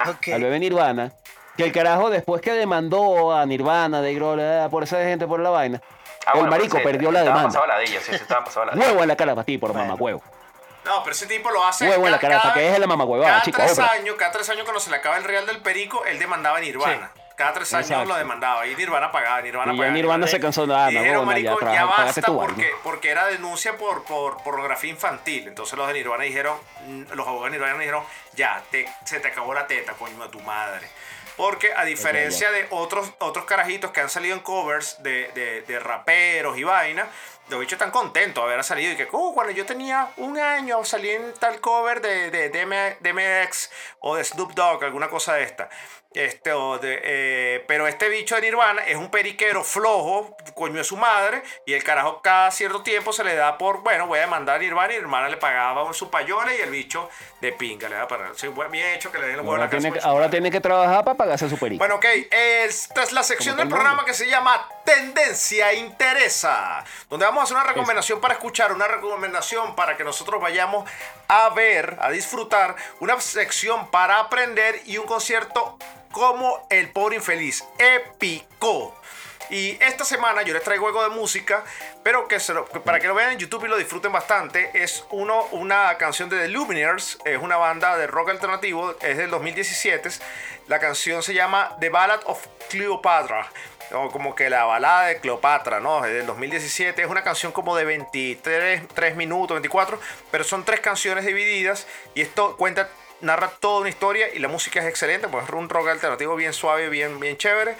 Ok. al bebé Nirvana. Que el carajo, después que demandó a Nirvana de Grola por esa gente por la vaina, Ah, el bueno, marico perdió la estaba demanda. pasado ladilla, sí, sí, estaba pasado ladilla. Huevo en la cara para ti, por mamá huevo. No, pero ese tipo lo hace. Huevo en la cada- cara, para que cada- deje la mamagüevada, Cada chico, tres años, cada tres años cuando se le acaba el Real del Perico, él demandaba a Nirvana. Cada tres años Exacto. lo demandaba y Nirvana pagaba, Nirvana Y ya pagaba. Nirvana se cansó, nada, Y no, dijeron, ya marico, ya, trabaja, basta tu vaina". porque, porque era denuncia por, por pornografía infantil. Entonces los de Nirvana dijeron, los abogados de Nirvana dijeron, ya, te- se te acabó la teta, coño de tu madre. Porque a diferencia de otros, otros carajitos que han salido en covers de, de, de raperos y vaina, los bichos están contentos de haber salido y que, oh, cuando yo tenía un año salí en tal cover de, de, DMX o de Snoop Dogg, alguna cosa de esta. Este, de, eh, pero este bicho de Nirvana es un periquero flojo, coño de su madre, y el carajo cada cierto tiempo se le da por, bueno, voy a demandar a Nirvana y Nirvana le pagaba su payola y el bicho de pinga le da para. Sí, bien hecho que le den Ahora la tiene, que- ahora madre. tiene que trabajar para pagarse su perico. Bueno, ok, esta es la sección del programa que se llama Tendencia Interesa, donde vamos a hacer una recomendación para escuchar, una recomendación para que nosotros vayamos a ver, a disfrutar, una sección para aprender y un concierto como El Pobre Infeliz, épico. Y esta semana yo les traigo algo de música, pero que, se lo- para que lo vean en YouTube y lo disfruten bastante. Es uno, una canción de The Lumineers, es una banda de rock alternativo, es del 2017. La canción se llama The Ballad of Cleopatra, o como que la balada de Cleopatra, ¿no? Es del 2017. Es una canción como de 23 3 minutos, 24, pero son tres canciones divididas y esto cuenta narra toda una historia y la música es excelente, pues es un rock alternativo bien suave, bien, bien chévere.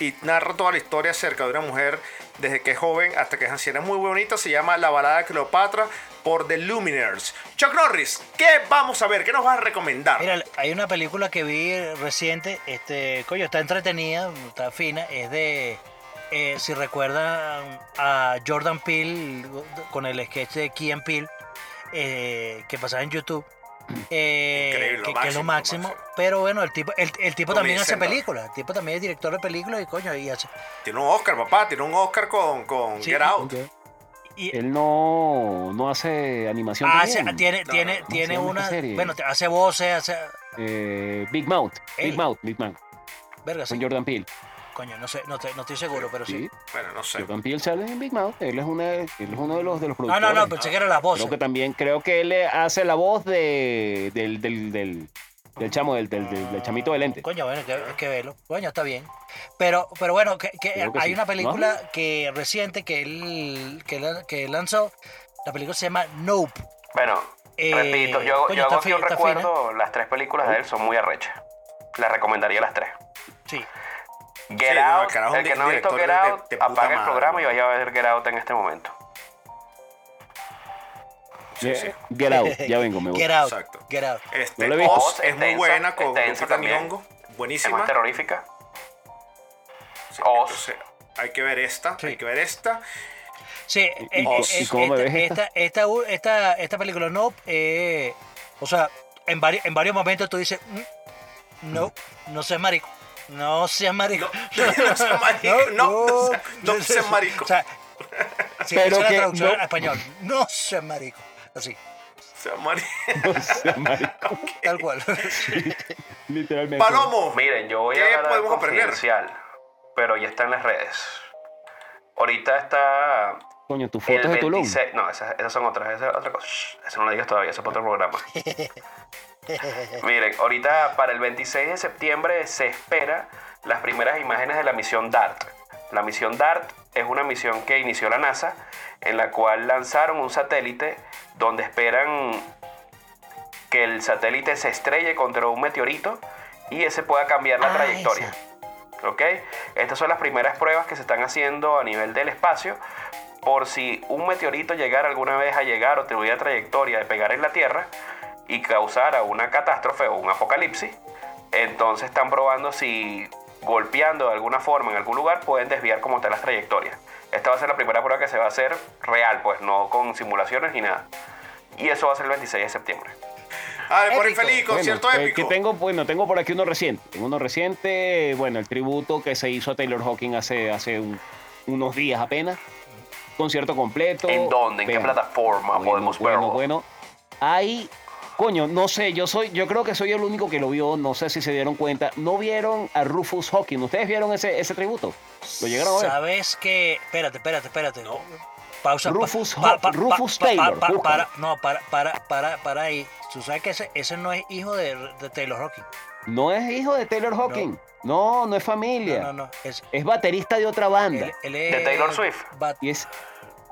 Y narra toda la historia acerca de una mujer desde que es joven hasta que es anciana. Muy bonita, se llama La balada Cleopatra por The Lumineers. Chuck Norris, ¿qué vamos a ver? ¿Qué nos vas a recomendar? Mira, hay una película que vi reciente, este, coño, está entretenida, está fina, es de, eh, si recuerdan a Jordan Peele con el sketch de Key Peele, eh, que pasaba en YouTube. Eh, que, que es lo máximo, pero bueno, el tipo, el, el tipo también hace películas, el tipo también es director de películas y coño, y hace, Tiene un Oscar, papá, tiene un Oscar con, con Sí, Get Out. y, Él no, no hace animación. hace- también. tiene, No, tiene, no, tiene una, serie. bueno, te- hace voces, hace, Eh, Big Mouth. Ey. Big Mouth, Big Mouth. verga, sí, Con Jordan Peele. Coño, no sé, no, te- no estoy seguro, pero sí. Sí. Bueno, no sé. Jordan Peele sale en Big Mouth. Él es, una, él es uno de los, de los No, productores. no, no, pensé que eran las voces. Creo que también, creo que él hace la voz de, del, del, del, Del chamo, del, del, del- del chamito de lente. Coño, bueno, que, que verlo. Coño, está bien. Pero, pero bueno, que, que Creo que hay sí. una película que reciente que él, que, la- que lanzó. La película se llama Nope. Bueno, Eh, repito, yo, coño, yo hago aquí un recuerdo, las tres películas de él son muy arrechas. Les recomendaría las tres. Sí. Get Sí, no, el Out, carajo el es que no ha visto Get Out, de puta apaga el madre, programa y vaya a ver Get Out en este momento. Sí, sí. Eh, Get out, ya vengo, me voy. Get out. Exacto. Get out. Este, No lo he visto. Oz es muy buena con Lupita también. Nyong'o. Es más Buenísima. terrorífica. Sí, Oz. entonces, hay que ver esta, Sí. hay que ver esta. Sí, eh, y eh, cómo- eh, y cómo me ves esta, esta, esta, esta, esta película Nope, eh, o sea, en, varios en varios momentos tú dices, "Mm, no, no seas marico. No seas marico. No seas marico, no, no seas marico. O sea, sí, Pero esa es la no- a español. No seas marico. Así, O sea, Mari- No sea marico, tal cual. Literalmente. Palomo. Miren, yo voy ¿Qué a podemos aprender? pero ya está en las redes. Ahorita está Coño, tus fotos de Tulum. 26 No, esas, esas son otras, esa es otra cosa. Shh, eso no lo digas todavía, eso es para otro programa. Miren, ahorita para el 26 de septiembre se espera las primeras imágenes de la misión DART. La misión DART es una misión que inició la NASA, en la cual lanzaron un satélite donde esperan que el satélite se estrelle contra un meteorito y ese pueda cambiar la Ah, trayectoria. ¿Ok? Estas son las primeras pruebas que se están haciendo a nivel del espacio por si un meteorito llegara alguna vez a llegar o tuviera trayectoria de pegar en la Tierra y causara una catástrofe o un apocalipsis, entonces están probando si golpeando de alguna forma en algún lugar pueden desviar como tal las trayectorias. Esta va a ser la primera prueba que se va a hacer real, pues no con simulaciones ni nada. Y eso va a ser el 26 de septiembre. A ver, por Épico. infeliz, Bueno, concierto eh, épico. que tengo, bueno, tengo por aquí uno reciente. Tengo uno reciente, bueno, el tributo que se hizo a Taylor Hawking hace, hace un- unos días apenas. Concierto completo. ¿En dónde? ¿En qué plataforma Bueno, podemos bueno, verlo? Bueno, hay, coño, no sé, yo soy, yo creo que soy el único que lo vio, no sé si se dieron cuenta. ¿No vieron a Rufus Hawking? ¿Ustedes vieron ese, ese tributo? ¿Lo llegaron a ver? Sabes que. Espérate, espérate, espérate. Pausa. pa- Rufus pa- Rufus pa- pa- Taylor, pa- búscalo. para, no, para, para, para, para ahí. Tú sabes que ese, ese no es hijo de, de Taylor Hawking. No es hijo de Taylor Hawking. No, no, es familia. No, no, no. Es, Es baterista de otra banda. él, él es ¿De Taylor Swift? bat- Y es,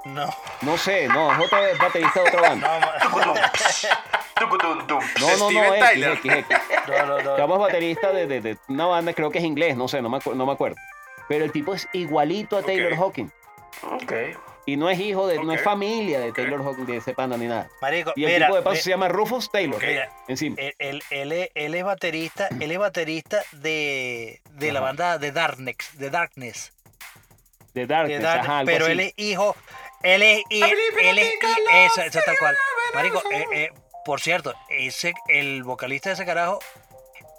no. no sé, no, es otra es baterista de otra banda. No. No, no, no, Steven X, Tyler. X, X. no, no, no. Chamo es baterista de, de- de una banda, creo que es inglés, no sé, no me, acu- no me acuerdo. Pero el tipo es igualito a Taylor Ok. Hawking. Ok. Y no es hijo de, no es familia de Taylor Hawking, de ese panda ni nada. Marico, Y el mira, tipo de paso mi- se llama Rufus Taylor. mira, Encima. él, él- él es, él es baterista, él es baterista de, de la banda de Darkness, de Darkness. De de Darkness, Dark- ajá, algo pero así. él es hijo, él es, hi- él es esa, esa tal cual. Marico, eh, eh, por cierto, ese, el vocalista de ese carajo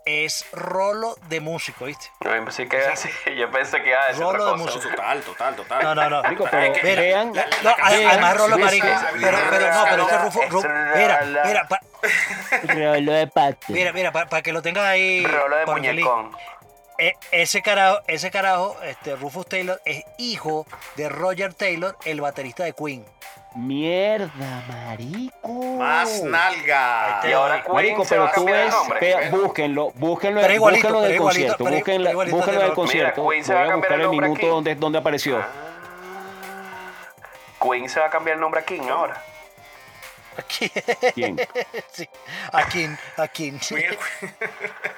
es rolo de músico, ¿viste? Yo pensé que, así, yo pensé que iba a decir otra Rolo de cosa. música. Total, total, total. No, no, no. Marico, Es pero que- Mira, vean, la- No, además rolo sí, marico, sí. pero, pero no, pero ese Rufo, Ru- mira, mira, pa- Rolo de pato. mira, mira, para que lo tengas ahí. Rolo de muñecón. Eh, ese carajo, ese carajo, este Rufus Taylor es hijo de Roger Taylor, el baterista de Queen. Mierda, marico. Más nalga. Y ahora Queen Marico, pero a tú ves, búsquenlo, búsquenlo, Pero igualito, búsquenlo del pero concierto, pero- búsquenlo, pero igualito búsquenlo del concierto. Mira, Voy va a a cambiar buscar el minuto aquí. donde, donde apareció. Queen se va a cambiar el nombre a King ahora. Aquí, ¿Quién? sí, aquí, aquí.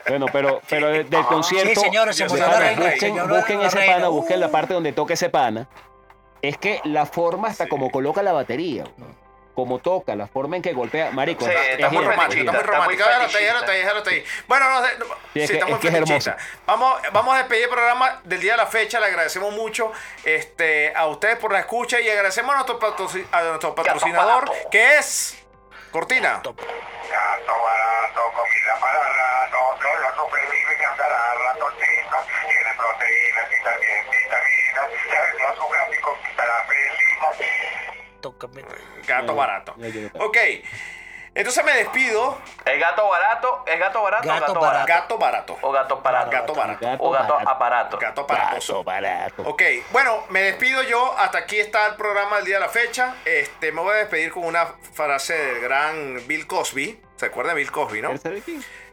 Bueno, pero, pero de- del concierto, Sí, señores, se busquen, busquen ese pana, busquen la parte donde toca ese pana. Es que la forma hasta como coloca la batería, como toca, la forma en que golpea, marico, Sí, es, está es muy genial, romántico, está muy ahí. Bueno, no, de- no, Sí, sí, es que- está muy es fetichista. Vamos, vamos a despedir el programa del día de la fecha. Le agradecemos mucho este, a ustedes por la escucha y agradecemos a nuestro, patroci- a nuestro patrocinador, que es Cortina. Gato barato, comida para rato, solo supervive cada ratoncito. Tiene proteínas y también vitaminas. Ya ves los gráficos para feliz. Tócame. Gato Ah, barato. Ok. Entonces me despido. ¿Es gato barato? ¿Es gato barato Gato o gato barato. barato? Gato barato. O gato aparato. Gato barato. O gato aparato. Gato aparatoso. barato. Ok, bueno, me despido yo. Hasta aquí está el programa del día de la fecha. Este, me voy a despedir con una frase del gran Bill Cosby. ¿Se acuerdan de Bill Cosby, no?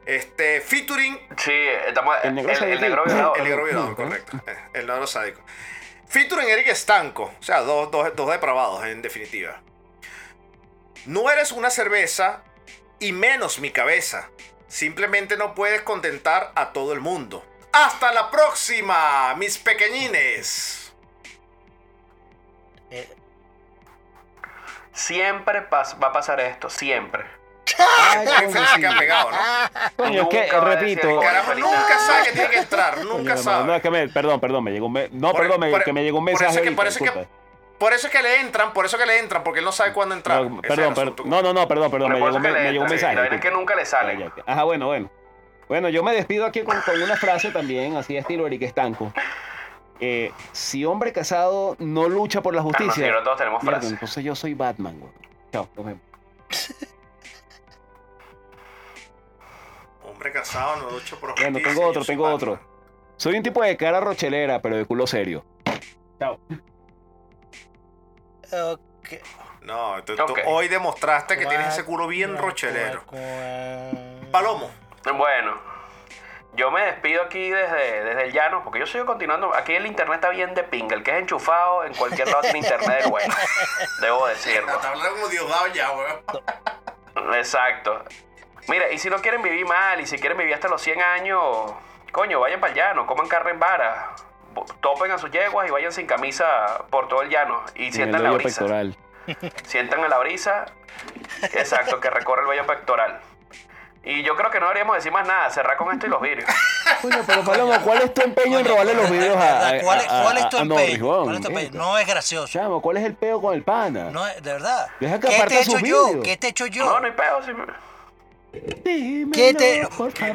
Este, featuring Sí, estamos, El el, el, negro violador. el negro violador, correcto. Eh, El negro sádico. Featuring Eric Estanco. O sea, dos, dos, dos depravados, en definitiva. No eres una cerveza y menos mi cabeza. Simplemente no puedes contentar a todo el mundo. Hasta la próxima, mis pequeñines. Siempre pas- va a pasar esto, siempre. Repito. que- Carajo, nunca sabe que tiene que entrar, Coño, nunca hermano, sabe. No, es que me, perdón, perdón, me llegó un me- No, Por- perdón, me- que me llegó un por eso mensaje. que- por eso que-. Por eso es que le entran, por eso que le entran, porque él no sabe cuándo entrar. No, perdón, per- no, no, no, perdón, perdón, me llegó, me, un sí, mensaje. La verdad es que disculpa. nunca le sale. Ya, ya. Ajá, bueno, bueno. Bueno, yo me despido aquí con, con una frase también, así estilo Eric Estanco. Eh, si hombre casado no lucha por la Ah, no, justicia, sí, ahora todos tenemos mierda, frases. entonces yo soy Batman, güey. Chao, nos vemos. Hombre casado, no lucha por Bueno, justicia, tengo yo otro, tengo Batman. otro. Soy un tipo de cara rochelera, pero de culo serio. Chao. Ok. No, tú- hoy demostraste que tienes ese culo bien rochelero. Palomo. Bueno, yo me despido aquí desde, desde el llano, porque yo sigo continuando. Aquí el internet está bien de pinga. El que es enchufado en cualquier lado tiene internet del bueno. Debo decirlo. Está hablando como Diosdado ya, weón. Exacto. Mira, y si no quieren vivir mal, y si quieren vivir hasta los 100 años, coño, vayan para el llano, coman carne en vara, topen a sus yeguas y vayan sin camisa por todo el llano. Y sientan la vello brisa. pectoral. Sientan en la brisa, exacto, que recorre el vello pectoral. Y yo creo que no deberíamos decir más nada, cerrar con esto y los vidrios. Coño, pero Paloma, ¿cuál es tu empeño en robarle los videos a, a, ¿Cuál es, a- cuál es a- tu a Norris, empeño? weón? ¿Cuál es tu empeño? Verga. No es gracioso. Chamo, ¿cuál es el peo con el pana? No es, de verdad. Deja que ¿Qué te he hecho yo? ¿Qué te he hecho yo? No, no hay pedo. sí. Dímelo, ¿Qué te- por ¿Qué no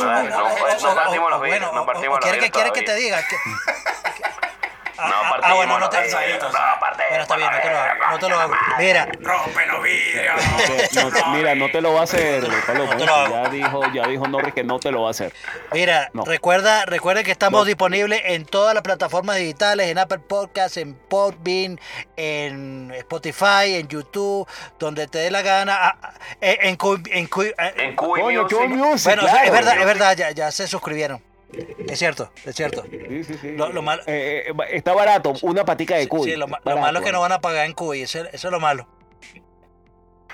no, O- no no o- partimos o los ¿Quiere que, vidrios quiere que te todavía. diga? que- Ah, No ah, partimos ah, bueno, no te, vidrios, no partimos bueno, está bien, no te lo hago. No te lo hago. Mira, Rompe los vidrios. No, mira, no te lo va a hacer. No lo ya dijo, ya dijo Norris que no te lo va a hacer. mira, No. recuerda, recuerden que estamos No. disponibles en todas las plataformas digitales, en Apple Podcasts, en Podbean, en Spotify, en YouTube, donde te dé la gana, ah, ah, en, en, en eh, En music, bueno, claro. es verdad, es verdad, ya, ya se suscribieron. Es cierto, es cierto. Sí, sí, sí. Lo- lo mal- Eh, eh, está barato, una patica de cuy. Sí, lo, lo malo es que no van a pagar en Cuy, eso, eso es lo malo.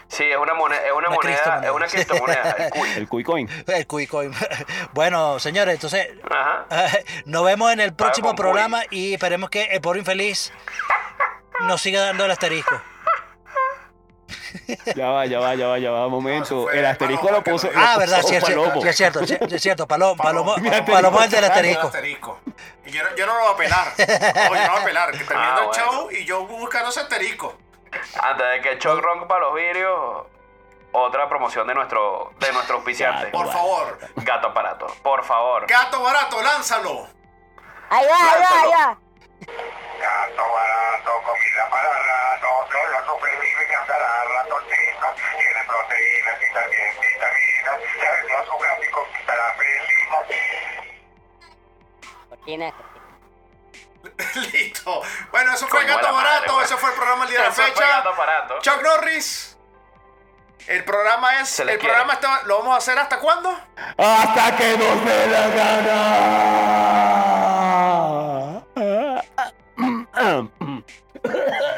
Sí, es una moneda, es una Una moneda, es una criptomoneda, el Cuy. El cuy coin. El Cuy Coin. Bueno, señores, entonces Ajá. nos vemos en el próximo Cuy. programa y esperemos que el pobre infeliz nos siga dando el asterisco. Ya va, ya va, ya va, ya va, momento. El asterisco lo puso. lo lo. Ah, verdad, sí, es cierto, es cierto, sí, es cierto, Palomo, Palomo, es el del El asterisco. asterisco. Y yo, no- yo no lo voy a pelar. No, yo no voy a pelar. Que terminando Ah, el bueno. show y yo buscando ese asterisco. Antes de que el Choc rompa los vidrios, otra promoción de nuestro, de nuestro auspiciante. Por favor. Gato Aparato. Por favor. Gato barato, lánzalo. Ahí va, ahí va, ahí va. Gato barato, comida para rato, solo supervive ratoncitos, tiene proteínas y también vitaminas, ya su gráfico estará feliz. Listo. Bueno, eso fue Coño, Gato la madre, Barato. güey. Ese fue el programa el día de la Eso fecha. Chuck Norris. El programa es. El quiere. programa está- lo vamos a hacer hasta cuándo? Hasta que nos dé la gana.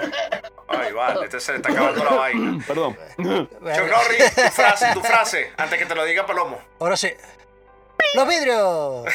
Ay, vale, este se le está acabando la vaina. Perdón. Chuck Norris, tu frase, tu frase, antes que te lo diga Palomo. Ahora sí. ¡Los vidrios!